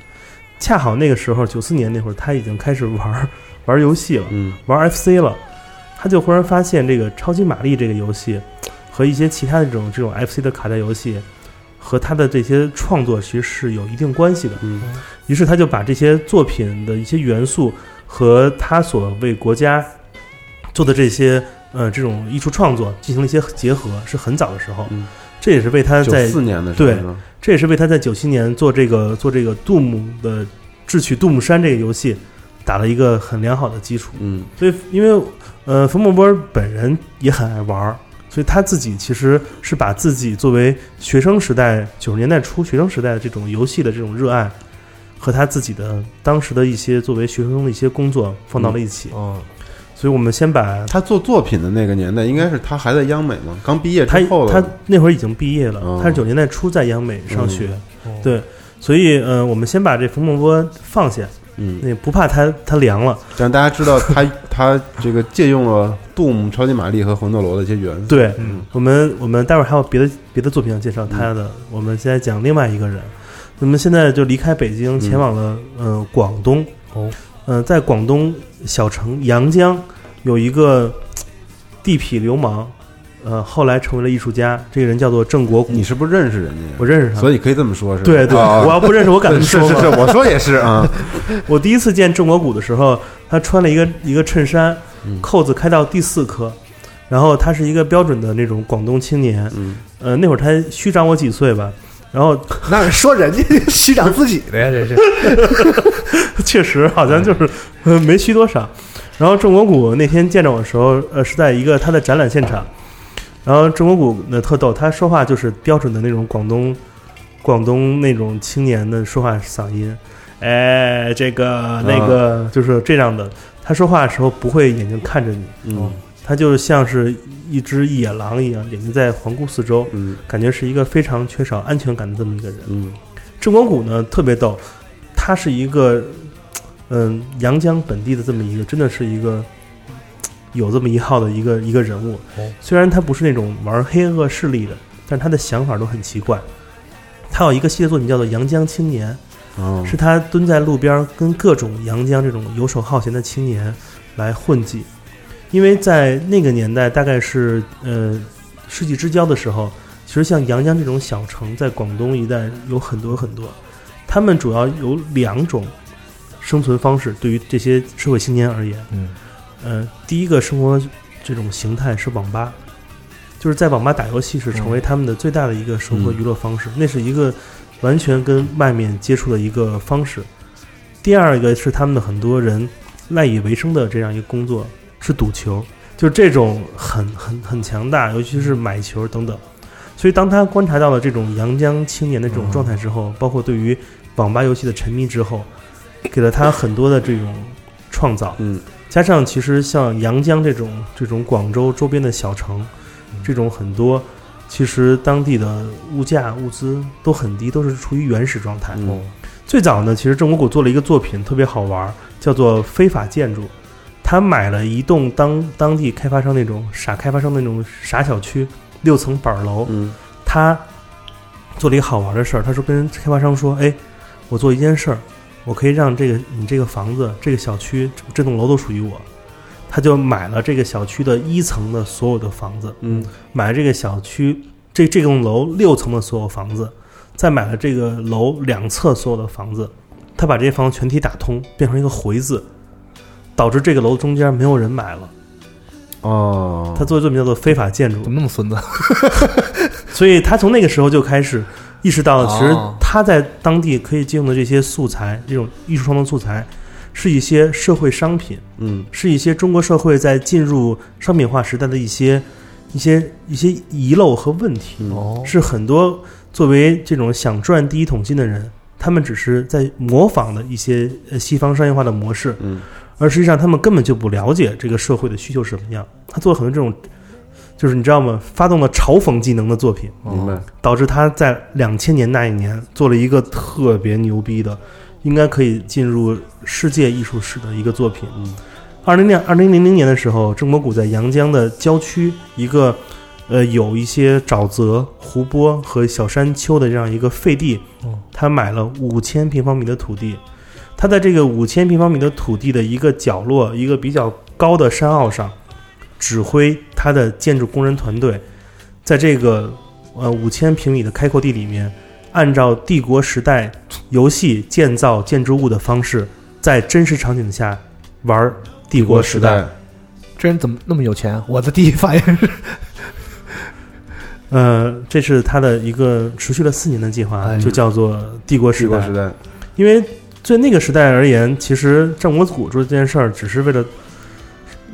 恰好那个时候，九四年那会儿，他已经开始玩玩游戏了，嗯玩 FC 了。他就忽然发现这个超级玛丽这个游戏和一些其他的这种这种 FC 的卡带游戏和他的这些创作其实是有一定关系的。嗯于是他就把这些作品的一些元素和他所为国家做的这些呃这种艺术创作进行了一些结合，是很早的时候。嗯，这也是为他九在四年的时候对这也是为他在九七年做这个做这个杜姆的智取杜姆山这个游戏打了一个很良好的基础。嗯所以，因为呃，冯梦波本人也很爱玩儿，所以他自己其实是把自己作为学生时代九十年代初学生时代的这种游戏的这种热爱，和他自己的当时的一些作为学生的一些工作放到了一起。哦，所以我们先把他做作品的那个年代，应该是他还在央美嘛，刚毕业他之后的。他那会儿已经毕业了，哦。他是九十年代初在央美上学，哦。对，所以呃，我们先把这冯梦波放下，嗯，那不怕它它凉了。让大家知道他 他这个借用了 Doom、超级玛丽和魂斗罗的一些元素。对，嗯。我们我们待会儿还有别的别的作品要介绍他的，我们现在讲另外一个人。那么现在就离开北京，前往了呃广东。哦，呃，在广东小城阳江有一个地痞流氓，呃，后来成为了艺术家。这个人叫做郑国谷，你是不是认识人家？我认识他。所以可以这么说，是吧？对对，啊 我要不认识，我敢这么说吗是是是，我说也是啊。我第一次见郑国谷的时候，他穿了一个一个衬衫嗯，扣子开到第四颗，然后他是一个标准的那种广东青年。嗯，呃，那会儿他虚长我几岁吧，然后那是说人家 虚长自己的呀，这是。确实好像就是呃 没虚多少。然后郑国谷那天见着我的时候，呃，是在一个他的展览现场。然后郑国谷呢特逗，他说话就是标准的那种广东广东那种青年的说话嗓音，哎，这个那个就是这样的。他说话的时候不会眼睛看着你，嗯他就像是一只野狼一样，眼睛在环顾四周，嗯感觉是一个非常缺少安全感的这么一个人。嗯郑国谷呢特别逗，他是一个嗯阳江本地的这么一个，真的是一个有这么一号的一个一个人物。哦虽然他不是那种玩黑恶势力的，但是他的想法都很奇怪。他有一个系列作品叫做《阳江青年》，哦，是他蹲在路边跟各种阳江这种游手好闲的青年来混迹，因为在那个年代，大概是呃世纪之交的时候，其实像阳江这种小城，在广东一带有很多很多，他们主要有两种生存方式，对于这些社会青年而言，嗯，呃，第一个生活这种形态是网吧，就是在网吧打游戏是成为他们的最大的一个生活娱乐方式，那是一个完全跟外面接触的一个方式。第二个是他们的很多人赖以为生的这样一个工作是赌球，就是这种很很很强大，尤其是买球等等。所以当他观察到了这种阳江青年的这种状态之后，包括对于网吧游戏的沉迷之后，给了他很多的这种创造。嗯加上其实像阳江这种这种广州周边的小城，这种很多，其实当地的物价物资都很低，都是处于原始状态。嗯最早呢，其实郑国谷做了一个作品特别好玩儿，叫做非法建筑。他买了一栋当当地开发商那种傻开发商那种傻小区，六层板儿楼。嗯他做了一个好玩的事儿，他说跟开发商说：“哎，我做一件事儿，我可以让这个你这个房子、这个小区、这这栋楼都属于我。”他就买了这个小区的一层的所有的房子，嗯买了这个小区这这栋楼六层的所有房子，再买了这个楼两侧所有的房子，他把这些房子全体打通，变成一个回字，导致这个楼中间没有人买了。哦，他做的作品叫做非法建筑怎，么那么孙子？所以他从那个时候就开始意识到，哦其实他在当地可以借用的这些素材，这种艺术创作素材，是一些社会商品，嗯是一些中国社会在进入商品化时代的一些一些一些遗漏和问题。嗯哦，是很多作为这种想赚第一桶金的人，他们只是在模仿的一些呃西方商业化的模式，嗯而实际上他们根本就不了解这个社会的需求是什么样。他做了很多这种，就是你知道吗？发动了嘲讽技能的作品，明白，导致他在两千年那一年做了一个特别牛逼的，应该可以进入世界艺术史的一个作品。嗯二零年二零零零年的时候，郑伯谷在阳江的郊区一个呃有一些沼泽、湖泊和小山丘的这样一个废地哦，他买了五千平方米的土地。他在这个五千平方米的土地的一个角落，一个比较高的山坳上，指挥他的建筑工人团队，在这个呃五千平米的开阔地里面，按照帝国时代游戏建造建筑物的方式，在真实场景下玩帝国时代。这人怎么那么有钱？我的第一反应是，呃，这是他的一个持续了四年的计划，哎就叫做帝国时代帝国时。代，因为对那个时代而言，其实战国古做这件事儿只是为了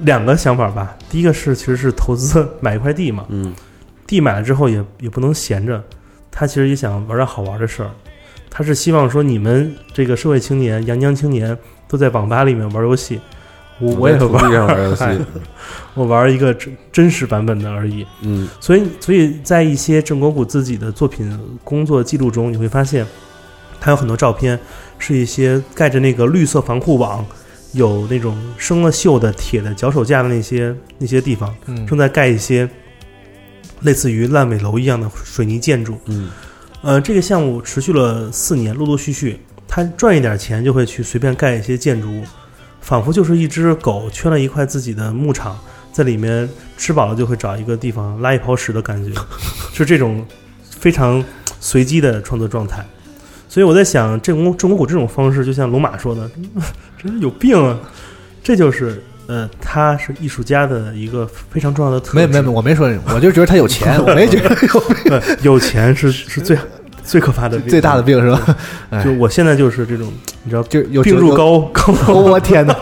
两个想法吧。第一个是其实是投资买一块地嘛，嗯地买了之后也也不能闲着，他其实也想玩点好玩的事儿。他是希望说你们这个社会青年、阳江青年都在网吧里面玩游戏，我我也玩玩游戏，我玩一个真真实版本的而已。嗯所以，所以在一些郑国谷自己的作品工作记录中，你会发现，他有很多照片是一些盖着那个绿色防护网，有那种生了锈的铁的脚手架的那些那些地方，嗯正在盖一些类似于烂尾楼一样的水泥建筑。嗯呃，这个项目持续了四年，陆陆续续，他赚一点钱就会去随便盖一些建筑物，仿佛就是一只狗圈了一块自己的牧场，在里面吃饱了就会找一个地方拉一泡屎的感觉，是这种非常随机的创作状态。所以我在想，郑国郑国虎这种方式，就像龙马说的，真是有病啊！这就是呃，他是艺术家的一个非常重要的特质。没没没，我没说，我就觉得他有钱，我没觉得 有病有钱是是最最可怕的病最大的病是吧？哎就我现在就是这种，你知道，就有病入膏膏哦我天哪！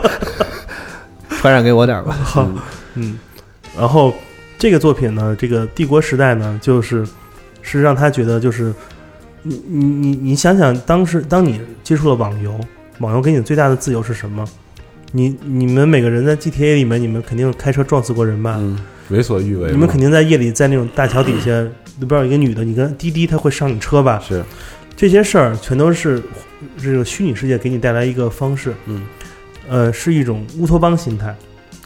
传染给我点儿吧。好。嗯，然后这个作品呢，这个帝国时代呢，就是是让他觉得就是你你你你想想，当时当你接触了网游，网游给你最大的自由是什么？你你们每个人在 GTA 里面，你们肯定开车撞死过人吧？嗯，为所欲为，你们肯定在夜里在那种大桥底下，里边有一个女的，你跟滴滴，她会上你车吧？是这些事儿全都是这个虚拟世界给你带来一个方式，嗯，呃，是一种乌托邦心态。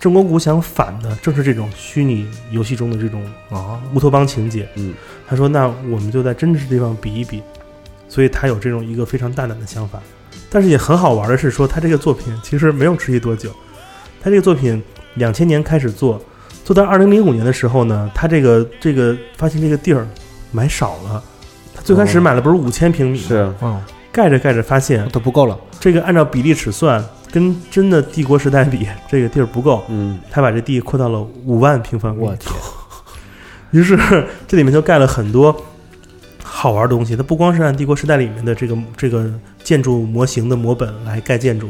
郑国谷想反的正是这种虚拟游戏中的这种啊，乌托邦情节。嗯，他说：“那我们就在真实地方比一比。”所以他有这种一个非常大胆的想法。但是也很好玩的是，说他这个作品其实没有持续多久。他这个作品两千年开始做，做到二零零五年的时候呢，他这个这个发现这个地儿买少了。他最开始哦买了不是五千平米吗？是啊嗯，盖着盖着发现都不够了。这个按照比例尺算，跟真的帝国时代比，这个地儿不够。嗯他把这地扩到了五万平方米，我天，于是 这里面就盖了很多好玩的东西。它不光是按帝国时代里面的这个这个建筑模型的模本来盖建筑，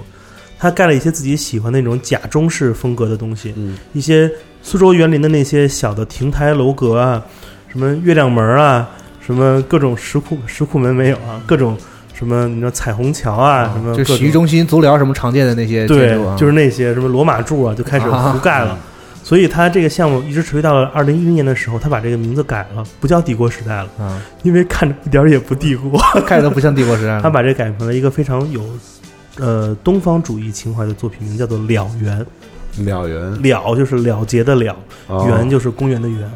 他盖了一些自己喜欢那种假中式风格的东西，嗯一些苏州园林的那些小的亭台楼阁啊，什么月亮门啊，什么各种石库石库门没有啊，各种什么你知道彩虹桥啊，什么就洗浴中心、足疗什么常见的那些建对筑啊，，就是那些什么罗马柱啊，就开始覆盖了。所以他这个项目一直持续到了二零一零年的时候，他把这个名字改了，不叫帝国时代了，啊，因为看着一点儿也不帝国。看着都不像帝国时代了。他把这改成了一个非常有呃东方主义情怀的作品名，叫做《了园了缘》。了就是了结的了，哦就是公园的园。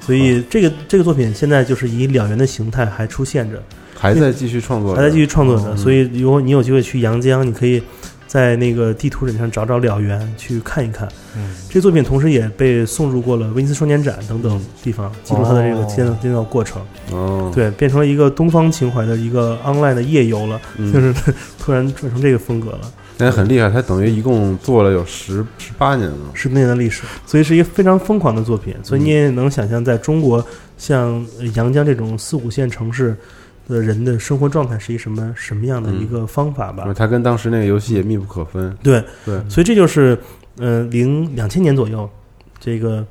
所以这个这个作品现在就是以了园的形态还出现着，还在继续创作着，还在继续创作着。嗯所以如果你有机会去阳江，你可以在那个地图上找找了园去看一看。嗯，这作品同时也被送入过了威尼斯双年展等等地方，记录它的这个哦建造建造过程。哦，对，变成了一个东方情怀的一个 online 的夜游了，嗯就是突然转成这个风格了。那很厉害，他等于一共做了有十十八年了，十多年的历史，所以是一个非常疯狂的作品。所以你也能想象，在中国像呃阳江这种四五线城市的人的生活状态是一什么什么样的一个方法吧？他跟当时那个游戏也密不可分。对，对，所以这就是呃零两千年左右，这个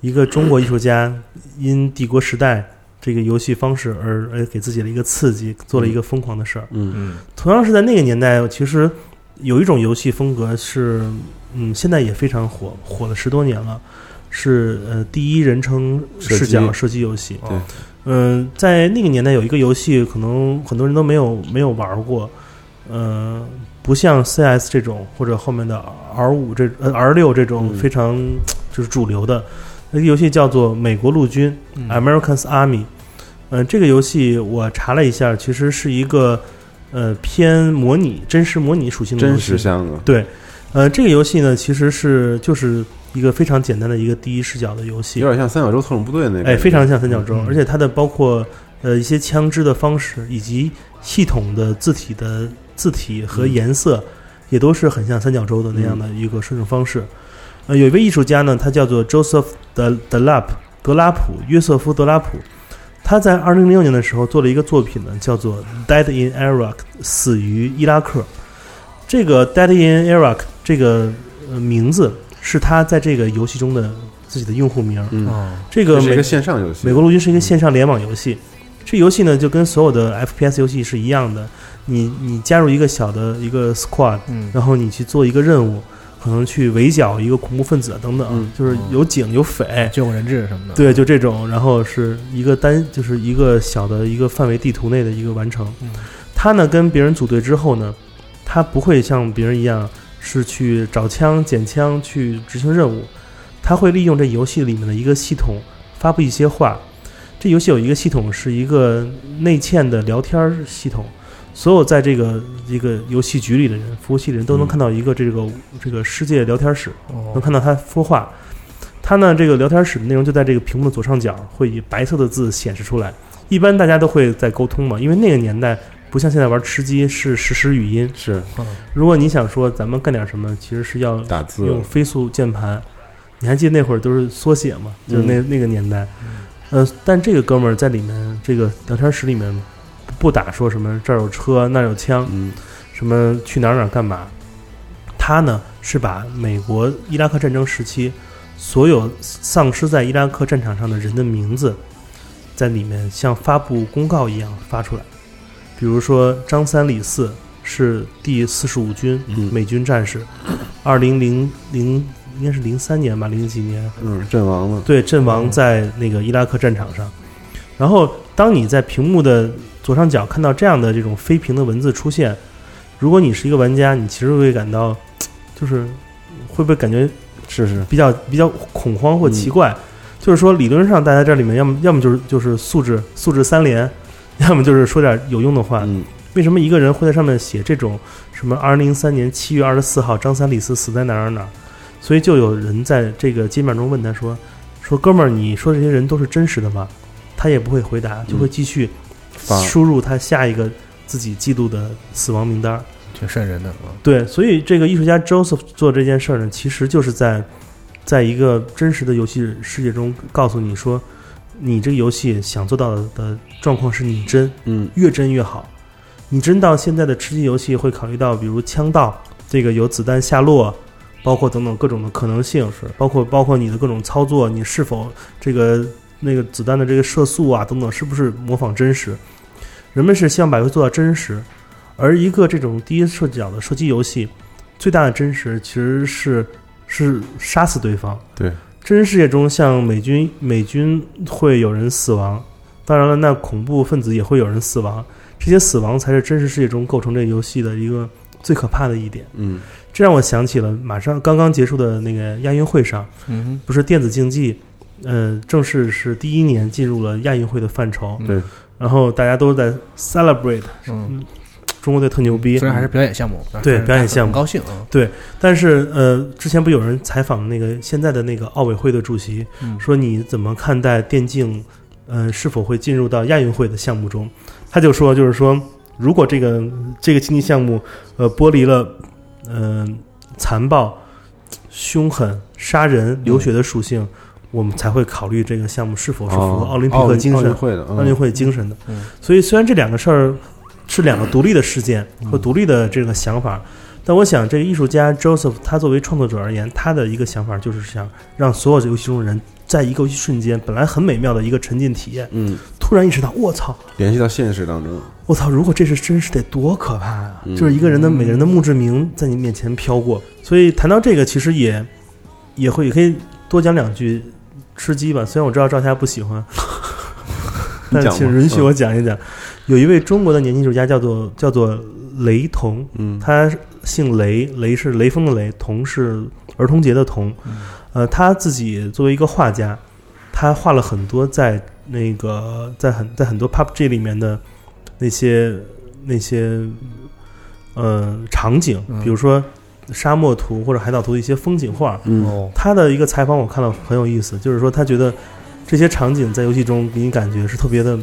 一个中国艺术家因帝国时代这个游戏方式而而给自己的一个刺激，做了一个疯狂的事儿。嗯嗯同样是在那个年代，其实有一种游戏风格是，嗯，现在也非常火，火了十多年了，是呃第一人称视角射击射击游戏。对，嗯、在那个年代有一个游戏，可能很多人都没有没有玩过，呃，不像 CS 这种或者后面的 R 五这呃 R 六这种嗯非常、就是主流的，那个游戏叫做《美国陆军》嗯 Americans Army。嗯、这个游戏我查了一下，其实是一个呃偏模拟、真实模拟属性的游真戏。实像的，对，呃，这个游戏呢，其实是就是一个非常简单的一个第一视角的游戏有，点像三角洲特种部队那个，哎，非常像三角洲，嗯而且它的包括呃一些枪支的方式以及系统的字体的字体和嗯颜色，也都是很像三角洲的那样的一个摄影方式。呃，有一位艺术家呢，他叫做 Joseph 的德拉普德拉普约瑟夫德拉普，他在二零零六年的时候做了一个作品呢，叫做《Dead in Iraq》死于伊拉克。这个 Dead in Iraq 这个呃名字是他在这个游戏中的自己的用户名儿。嗯，哦，这个美这是一个线上游戏，美国陆军是一个线上联网游戏，这游戏呢就跟所有的 FPS 游戏是一样的，你你加入一个小的一个 squad，嗯。然后你去做一个任务，可能去围剿一个恐怖分子啊等等，嗯。就是有警有匪，救人质什么的，对，就这种，然后是一个单就是一个小的一个范围地图内的一个完成。嗯。他呢跟别人组队之后呢，他不会像别人一样是去找枪、捡枪去执行任务，他会利用这游戏里面的一个系统发布一些话。这游戏有一个系统是一个内嵌的聊天儿系统，所有在这个一个游戏局里的人、服务器的人都能嗯看到一个这个这个世界聊天室，哦能看到他说话。他呢，这个聊天室的内容就在这个屏幕的左上角，会以白色的字显示出来。一般大家都会在沟通嘛，因为那个年代不像现在玩吃鸡是实时语音。是如果你想说咱们干点什么，其实是要打字用飞速键盘。你还记得那会儿都是缩写吗？就是那、那个年代。呃，但这个哥们儿在里面这个聊天室里面不打说什么这儿有车那儿有枪，嗯什么去哪儿哪儿干嘛。他呢是把美国伊拉克战争时期所有丧尸在伊拉克战场上的人的名字，在里面像发布公告一样发出来。比如说张三李四是第四十五军嗯。美军战士，二零零零应该是零三年吧，零几年嗯，阵亡了，对，阵亡在那个伊拉克战场上。然后，当你在屏幕的左上角看到这样的这种飞屏的文字出现，如果你是一个玩家，你其实会感到，就是会不会感觉是是，比较比较恐慌或奇怪？就是说，理论上大家这里面要么要么就是就是素质素质三连，要么就是说点有用的话。嗯为什么一个人会在上面写这种什么二零零三年七月二十四号张三李四死在哪儿哪儿哪儿？所以就有人在这个界面中问他说：“说哥们儿，你说这些人都是真实的吗？”他也不会回答，就会继续输入他下一个自己记录的死亡名单儿。挺瘆人的啊。对，所以这个艺术家 Joseph 做这件事儿呢，其实就是在在一个真实的游戏世界中告诉你说，你这个游戏想做到的的状况是拟真，嗯越真越好。你真到现在的吃鸡游戏会考虑到，比如枪道这个有子弹下落，包括等等各种的可能性，是包括包括你的各种操作，你是否这个那个子弹的这个射速啊等等，是不是模仿真实？人们是希望把游戏做到真实，而一个这种第一视角的射击游戏，最大的真实其实是是杀死对方。对，真实世界中，像美军美军会有人死亡，当然了，那恐怖分子也会有人死亡。这些死亡才是真实世界中构成这个游戏的一个最可怕的一点。嗯这让我想起了马上刚刚结束的那个亚运会上，嗯不是电子竞技，呃，正式是第一年进入了亚运会的范畴。对，然后大家都在 celebrate 嗯，中国队特牛逼，虽然还是表演项目，对表演项目很高兴啊。对但是呃，之前不有人采访那个现在的那个奥委会的主席，嗯说你怎么看待电竞，呃，是否会进入到亚运会的项目中？他就说，就是说，如果这个这个竞技项目，呃，剥离了，嗯、残暴、凶狠、杀人、流血的属性，我们才会考虑这个项目是否是符合哦奥林匹克精神奥运、会的奥运会精神的。嗯所以，虽然这两个事儿是两个独立的事件和独立的这个想法，但我想，这个艺术家 Joseph 他作为创作者而言，他的一个想法就是想让所有的游戏中的人，在一个瞬间本来很美妙的一个沉浸体验，嗯，突然意识到，我操，联系到现实当中，我操！如果这是真实，得多可怕啊！嗯就是一个人的每个人的墓志铭在你面前飘过。所以谈到这个，其实也也会也可以多讲两句吃鸡吧。虽然我知道赵霞不喜欢，但请允许我讲一讲。有一位中国的年轻艺术家叫做叫做雷同，嗯。他姓雷，雷是雷锋的雷，同是儿童节的童。呃，他自己作为一个画家，他画了很多在那个在很在很多 PUBG 里面的那些那些呃场景，嗯。比如说沙漠图或者海岛图的一些风景画。他的一个采访我看了很有意思，就是说他觉得这些场景在游戏中给你感觉是特别的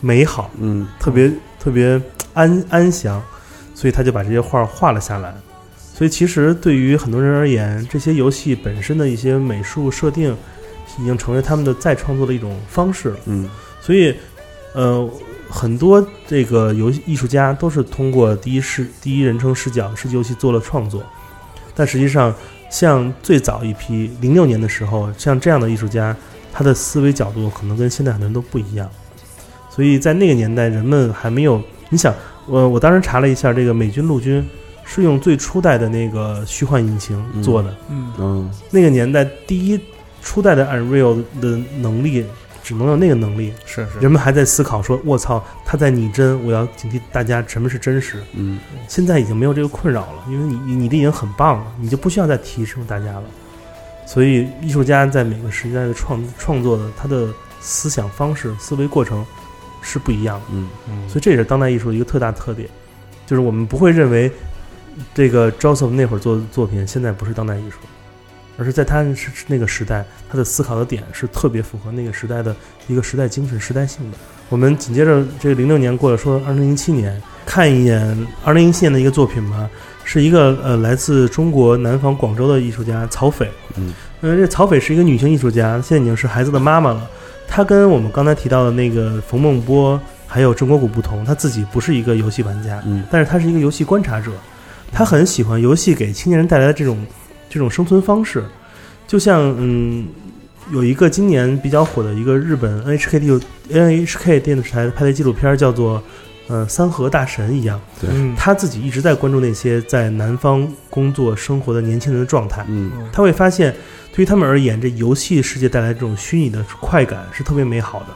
美好，嗯特别特别安安详，所以他就把这些画画了下来。所以其实对于很多人而言，这些游戏本身的一些美术设定，已经成为他们的再创作的一种方式了。嗯所以，呃，很多这个游戏艺术家都是通过第一视第一人称视角射击游戏做了创作，但实际上，像最早一批零六年的时候，像这样的艺术家，他的思维角度可能跟现在很多人都不一样。所以在那个年代，人们还没有，你想，我我当时查了一下，这个美军陆军是用最初代的那个虚幻引擎做的，嗯嗯那个年代第一初代的 Unreal 的能力只能有那个能力。是是人们还在思考说：“我操，他在拟真，我要警惕大家什么是真实。嗯，”现在已经没有这个困扰了，因为你你你的已经很棒了，你就不需要再提升大家了。所以，艺术家在每个时代的创创作的他的思想方式、思维过程是不一样的。嗯，所以这也是当代艺术一个特大特点，就是我们不会认为这个 Joseph 那会儿做的作品现在不是当代艺术，而是在他是那个时代，他的思考的点是特别符合那个时代的一个时代精神、时代性的。我们紧接着这个零六年过了，说二零零七年看一眼二零零七年的一个作品吧，是一个呃来自中国南方广州的艺术家曹斐。嗯，呃，这曹斐是一个女性艺术家，现在已经是孩子的妈妈了。她跟我们刚才提到的那个冯梦波还有郑国谷不同，他自己不是一个游戏玩家，嗯。但是他是一个游戏观察者，他很喜欢游戏给青年人带来的这种这种生存方式，就像嗯，有一个今年比较火的一个日本 NHK 电 NHK 电视台拍的纪录片叫做呃三和大神一样，嗯他自己一直在关注那些在南方工作生活的年轻人的状态，嗯，他会发现，对于他们而言，这游戏世界带来这种虚拟的快感是特别美好的。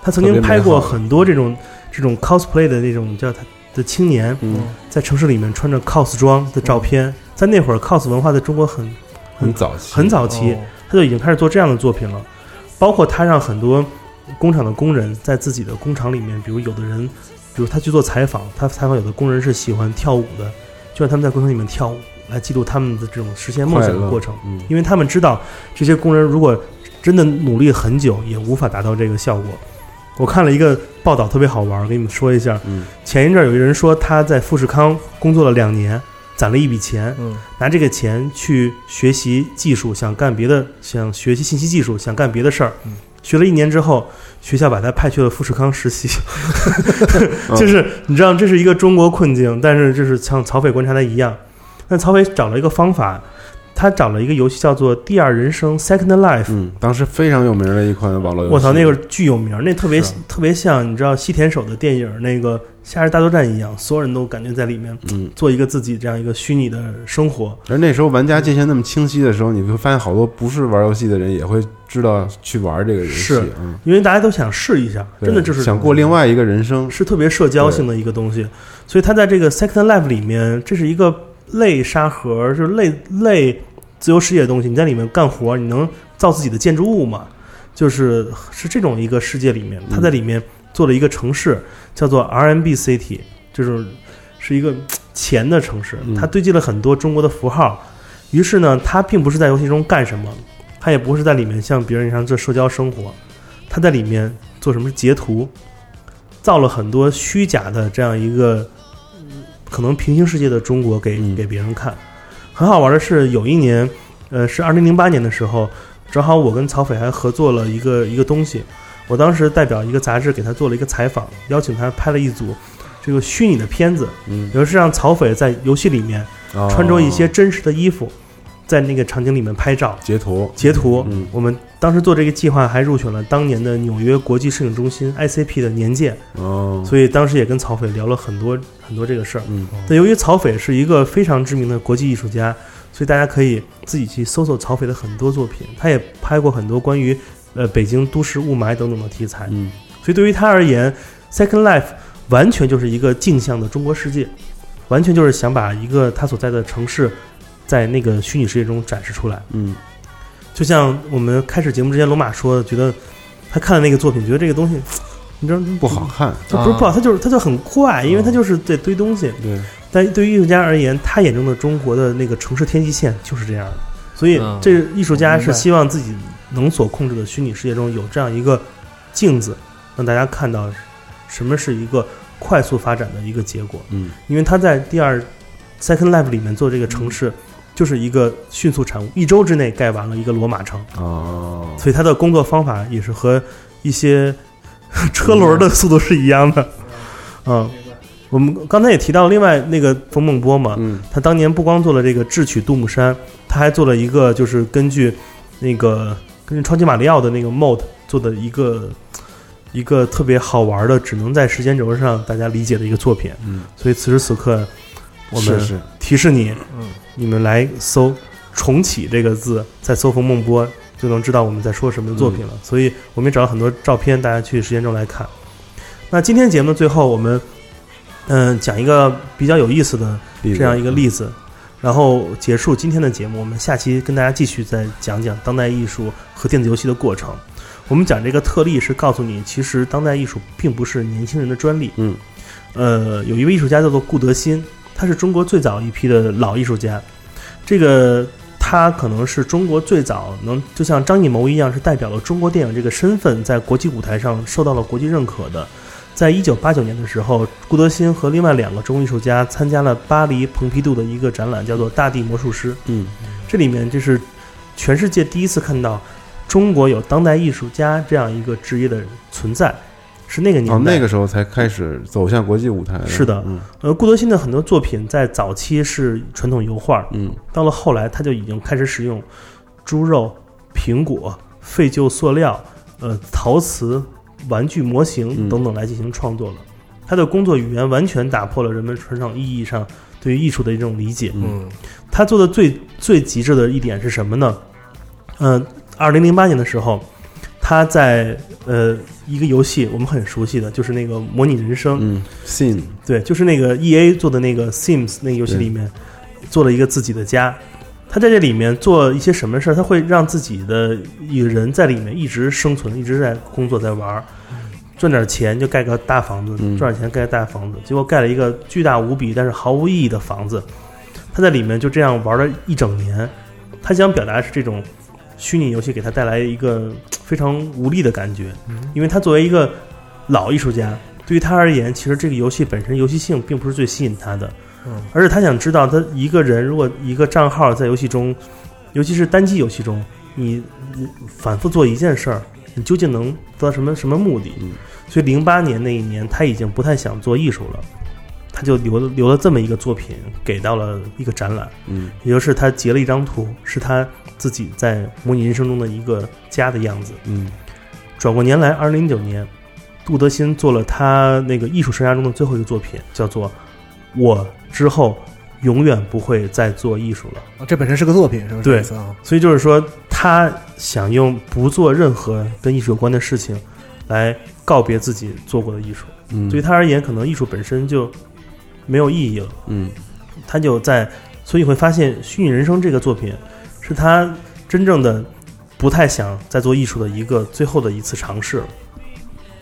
他曾经拍过很多这种这种 cosplay 的那种叫他的青年，嗯，在城市里面穿着 cos 装的照片。在那会儿，cos 文化在中国很很早期，很早期，他就已经开始做这样的作品了。包括他让很多工厂的工人在自己的工厂里面，比如有的人，比如他去做采访，他采访有的工人是喜欢跳舞的，就让他们在工厂里面跳舞，来记录他们的这种实现梦想的过程。嗯，因为他们知道这些工人如果真的努力很久，也无法达到这个效果。我看了一个报道，特别好玩，给你们说一下。嗯，前一阵儿有一个人说他在富士康工作了两年，攒了一笔钱，嗯拿这个钱去学习技术，想干别的，想学习信息技术，想干别的事儿。嗯学了一年之后，学校把他派去了富士康实习。就是你知道，这是一个中国困境，但是就是像曹斐观察的一样，但曹斐找了一个方法，他找了一个游戏叫做《第二人生》（Second Life）。嗯，当时非常有名的一款网络游戏，我操，那个巨有名，那特别是。特别像你知道西田守的电影那个《夏日大作战》一样，所有人都感觉在里面嗯，做一个自己这样一个虚拟的生活。而那时候玩家界限那么清晰的时候，你会发现好多不是玩游戏的人也会知道去玩这个游戏，是嗯，因为大家都想试一下，真的就是想过另外一个人生，是特别社交性的一个东西，所以他在这个 Second Life 里面，这是一个类沙盒，就是类类自由世界的东西。你在里面干活，你能造自己的建筑物吗？就是是这种一个世界里面，他在里面做了一个城市，叫做 RMB City，就是是一个钱的城市嗯，它堆积了很多中国的符号。于是呢，他并不是在游戏中干什么，他也不是在里面像别人一样做社交生活，他在里面做什么截图，造了很多虚假的这样一个嗯可能平行世界的中国给嗯给别人看。很好玩的是，有一年，呃，是二零零八年的时候，正好我跟曹斐还合作了一个一个东西。我当时代表一个杂志给他做了一个采访，邀请他拍了一组这个虚拟的片子，嗯，也就是让曹斐在游戏里面哦穿着一些真实的衣服，在那个场景里面拍照。截图，截图，嗯我们当时做这个计划还入选了当年的纽约国际摄影中心 ICP 的年鉴，哦，所以当时也跟曹斐聊了很多很多这个事儿。嗯，但由于曹斐是一个非常知名的国际艺术家，所以大家可以自己去搜索曹斐的很多作品。他也拍过很多关于呃北京都市雾霾等等的题材。嗯，所以对于他而言，Second Life 完全就是一个镜像的中国世界，完全就是想把一个他所在的城市在那个虚拟世界中展示出来。嗯，就像我们开始节目之前，罗马说的，觉得他看了那个作品，觉得这个东西，你知道 不好，看，就不是不好，他就是他就很怪，因为他就是在堆东西。对，但对于艺术家而言，他眼中的中国的那个城市天际线就是这样的，所以嗯。这艺术家是希望自己能所控制的虚拟世界中有这样一个镜子，让大家看到什么是一个快速发展的一个结果。嗯，因为他在第二 Second Life 里面做这个城市，就是一个迅速产物，一周之内盖完了一个罗马城，哦，所以他的工作方法也是和一些车轮的速度是一样的。嗯，我们刚才也提到另外那个冯梦波嘛，嗯，他当年不光做了这个智取杜牧山，他还做了一个就是根据那个根据超级马里奥的那个 mod 做的一个一个特别好玩的，只能在时间轴上大家理解的一个作品。嗯，所以此时此刻，我们是是，提示你，嗯，你们来搜“重启”这个字，再搜冯梦波，就能知道我们在说什么作品了。所以我们也找了很多照片，大家去时间轴来看。那今天节目的最后，我们嗯、讲一个比较有意思的这样一个例子，然后结束今天的节目。我们下期跟大家继续再讲讲当代艺术和电子游戏的过程。我们讲这个特例是告诉你，其实当代艺术并不是年轻人的专利。嗯，呃，有一位艺术家叫做顾德新，他是中国最早一批的老艺术家。这个他可能是中国最早能就像张艺谋一样，是代表了中国电影这个身份在国际舞台上受到了国际认可的。在一九八九年的时候，顾德新和另外两个中国艺术家参加了巴黎蓬皮杜的一个展览，叫做《大地魔术师》。嗯这里面就是全世界第一次看到中国有当代艺术家这样一个职业的存在，是那个年代。哦，那个时候才开始走向国际舞台是的嗯呃，顾德新的很多作品在早期是传统油画，嗯到了后来他就已经开始使用猪肉、苹果、废旧塑料、呃陶瓷、玩具模型嗯等等来进行创作了。他的工作语言完全打破了人们传统意义上对于艺术的一种理解。嗯他做的最最极致的一点是什么呢？呃，二零零八年的时候，他在呃一个游戏我们很熟悉的，就是那个模拟人生，嗯，scene 对，就是那个 E A 做的那个 Sims 那个游戏里面做了一个自己的家。他在这里面做一些什么事儿？他会让自己的一个人在里面一直生存，一直在工作，在玩儿，赚点钱就盖个大房子，嗯赚点钱盖个大房子，结果盖了一个巨大无比但是毫无意义的房子。他在里面就这样玩了一整年。他想表达的是这种虚拟游戏给他带来一个 非常无力的感觉，因为他作为一个老艺术家，对于他而言，其实这个游戏本身游戏性并不是最吸引他的，嗯，而是他想知道，他一个人如果一个账号在游戏中，尤其是单机游戏中，你你反复做一件事儿，你究竟能得到什么什么目的？嗯。所以零八年那一年，他已经不太想做艺术了，他就留了留了这么一个作品给到了一个展览，嗯也就是他截了一张图，是他自己在模拟人生中的一个家的样子。嗯转过年来，二零零九年，杜德新做了他那个艺术生涯中的最后一个作品，叫做《我之后永远不会再做艺术了》。啊这本身是个作品，是不是？对所以就是说，他想用不做任何跟艺术有关的事情，来告别自己做过的艺术。嗯，对于他而言，可能艺术本身就没有意义了。嗯他就在，所以会发现，《虚拟人生》这个作品是他真正的不太想再做艺术的一个最后的一次尝试了。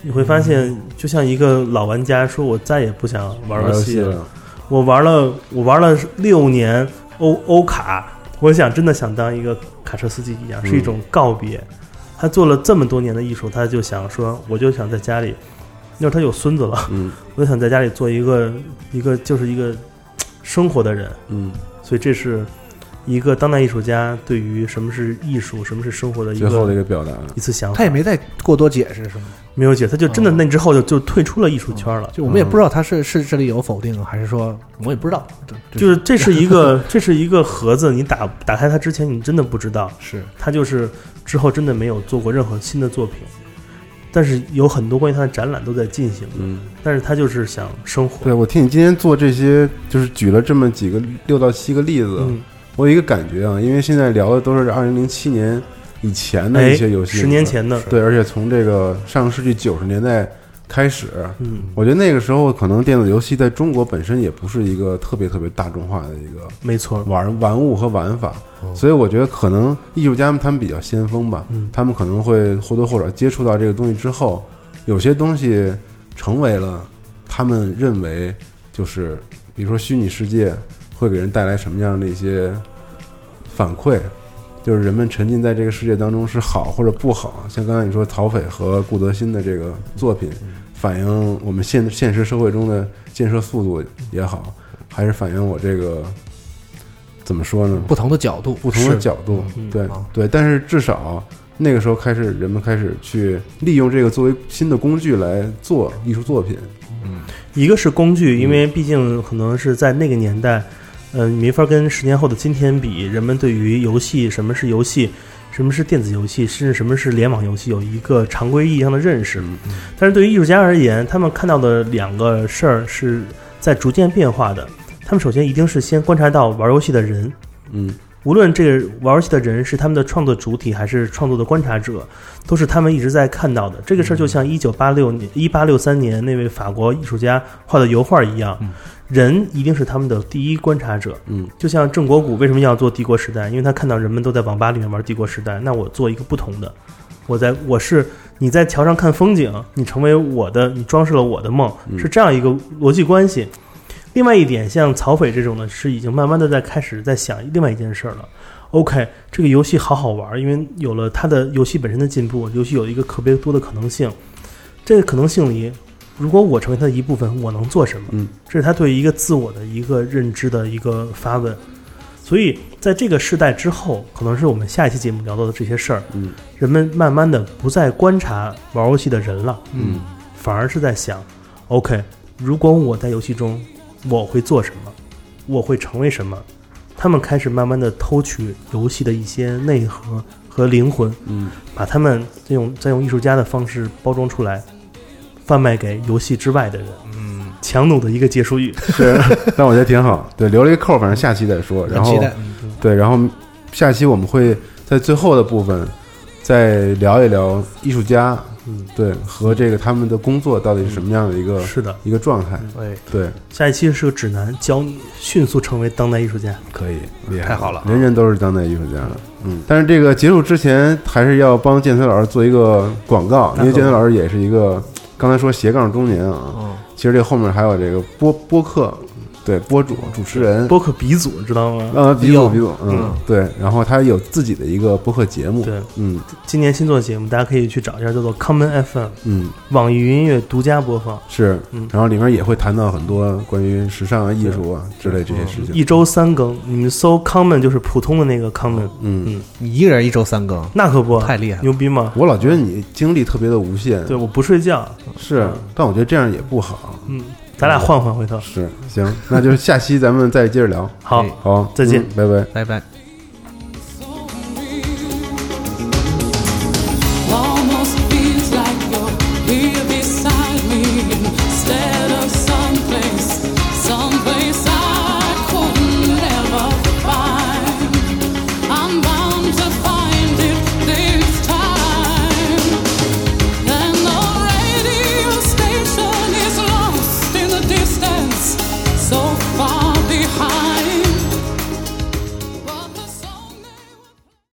你会发现，就像一个老玩家说：“我再也不想玩玩游戏了。我玩了，我玩了六年欧欧卡，我想真的想当一个卡车司机一样，嗯是一种告别。他做了这么多年的艺术，他就想说，我就想在家里，那会儿他有孙子了，嗯 我就想在家里做一个一个就是一个生活的人。嗯，所以这是一个当代艺术家对于什么是艺术、什么是生活的一个最后的一个个表达，一次想法。他也没再过多解释，是吗？没有解，他就真的哦那之后就就退出了艺术圈了。就我们也不知道他是是这里有否定，还是说我也不知道，对就是这是一个 这是一个盒子，你打打开它之前，你真的不知道，是他就是之后真的没有做过任何新的作品，但是有很多关于他的展览都在进行，嗯，但是他就是想生活。对我听你今天做这些，就是举了这么几个六到七个例子，嗯，我有一个感觉啊，因为现在聊的都是二零零七年以前的哎一些游戏，十年，前的，对，而且从这个上个世纪九十年代开始，嗯，我觉得那个时候可能电子游戏在中国本身也不是一个特别特别大众化的一个没错，玩玩物和玩法，哦。所以我觉得可能艺术家们他们比较先锋吧，嗯。他们可能会或多或少接触到这个东西之后，有些东西成为了他们认为就是，比如说虚拟世界会给人带来什么样的一些反馈，就是人们沉浸在这个世界当中是好或者不好。像刚才你说曹斐和顾德新的这个作品，反映我们现现实社会中的建设速度也好，还是反映我这个怎么说呢？不同的角度，不同的角度，嗯对啊对，但是至少那个时候开始，人们开始去利用这个作为新的工具来做艺术作品。嗯一个是工具，嗯因为毕竟可能是在那个年代，嗯、你没法跟十年后的今天比。人们对于游戏，什么是游戏，什么是电子游戏，甚至什么是联网游戏，有一个常规意义上的认识。嗯但是对于艺术家而言，他们看到的两个事儿是在逐渐变化的。他们首先一定是先观察到玩游戏的人，嗯无论这个玩游戏的人是他们的创作主体还是创作的观察者，都是他们一直在看到的。这个事儿就像一九八六年、一八六三年那位法国艺术家画的油画一样，人一定是他们的第一观察者。嗯，就像郑国谷为什么要做帝国时代？因为他看到人们都在网吧里面玩帝国时代，那我做一个不同的。我在我是你在桥上看风景，你成为我的，你装饰了我的梦，嗯是这样一个逻辑关系。另外一点，像曹斐这种呢，是已经慢慢的在开始在想另外一件事儿了。OK，这个游戏好好玩，因为有了它的游戏本身的进步，游戏有一个特别多的可能性。这个可能性里，如果我成为他的一部分，我能做什么？嗯，这是他对一个自我的一个认知的一个发问。所以，在这个时代之后，可能是我们下一期节目聊到的这些事儿，嗯，人们慢慢的不再观察玩游戏的人了，嗯，反而是在想，OK，如果我在游戏中，我会做什么，我会成为什么？他们开始慢慢的偷取游戏的一些内核和灵魂，嗯，把他们再用再用艺术家的方式包装出来，贩卖给游戏之外的人。嗯，强弩的一个结束语，是，但我觉得挺好。对，留了一个扣，反正下期再说。然后。对，然后下期我们会在最后的部分再聊一聊艺术家，嗯，对，和这个他们的工作到底是什么样的一个是的。一个状态。哎，对，下一期是个指南，教你迅速成为当代艺术家。可以，厉害，太好了人人都是当代艺术家了。嗯，但是这个结束之前，还是要帮建崔老师做一个广告，因为建崔老师也是一个刚才说斜杠中年啊，嗯，其实这后面还有这个播播客，对，播主、主持人，播客鼻祖，知道吗？呃，鼻祖鼻祖，嗯嗯，对，然后他有自己的一个播客节目，对，嗯。今年新做的节目，大家可以去找一下，叫做 Common FM，嗯，网易云音乐独家播放，是嗯，然后里面也会谈到很多关于时尚啊、艺术啊之类这些事情，一周三更。你们搜 Common 就是普通的那个 Common，嗯，嗯，你一个人一周三更，那可不太厉害。牛逼吗？我老觉得你精力特别的无限，对，我不睡觉，是，但我觉得这样也不好，嗯，咱俩换换回头。是，行，那就下期咱们再接着聊，好哎，好，再见嗯拜拜。拜拜。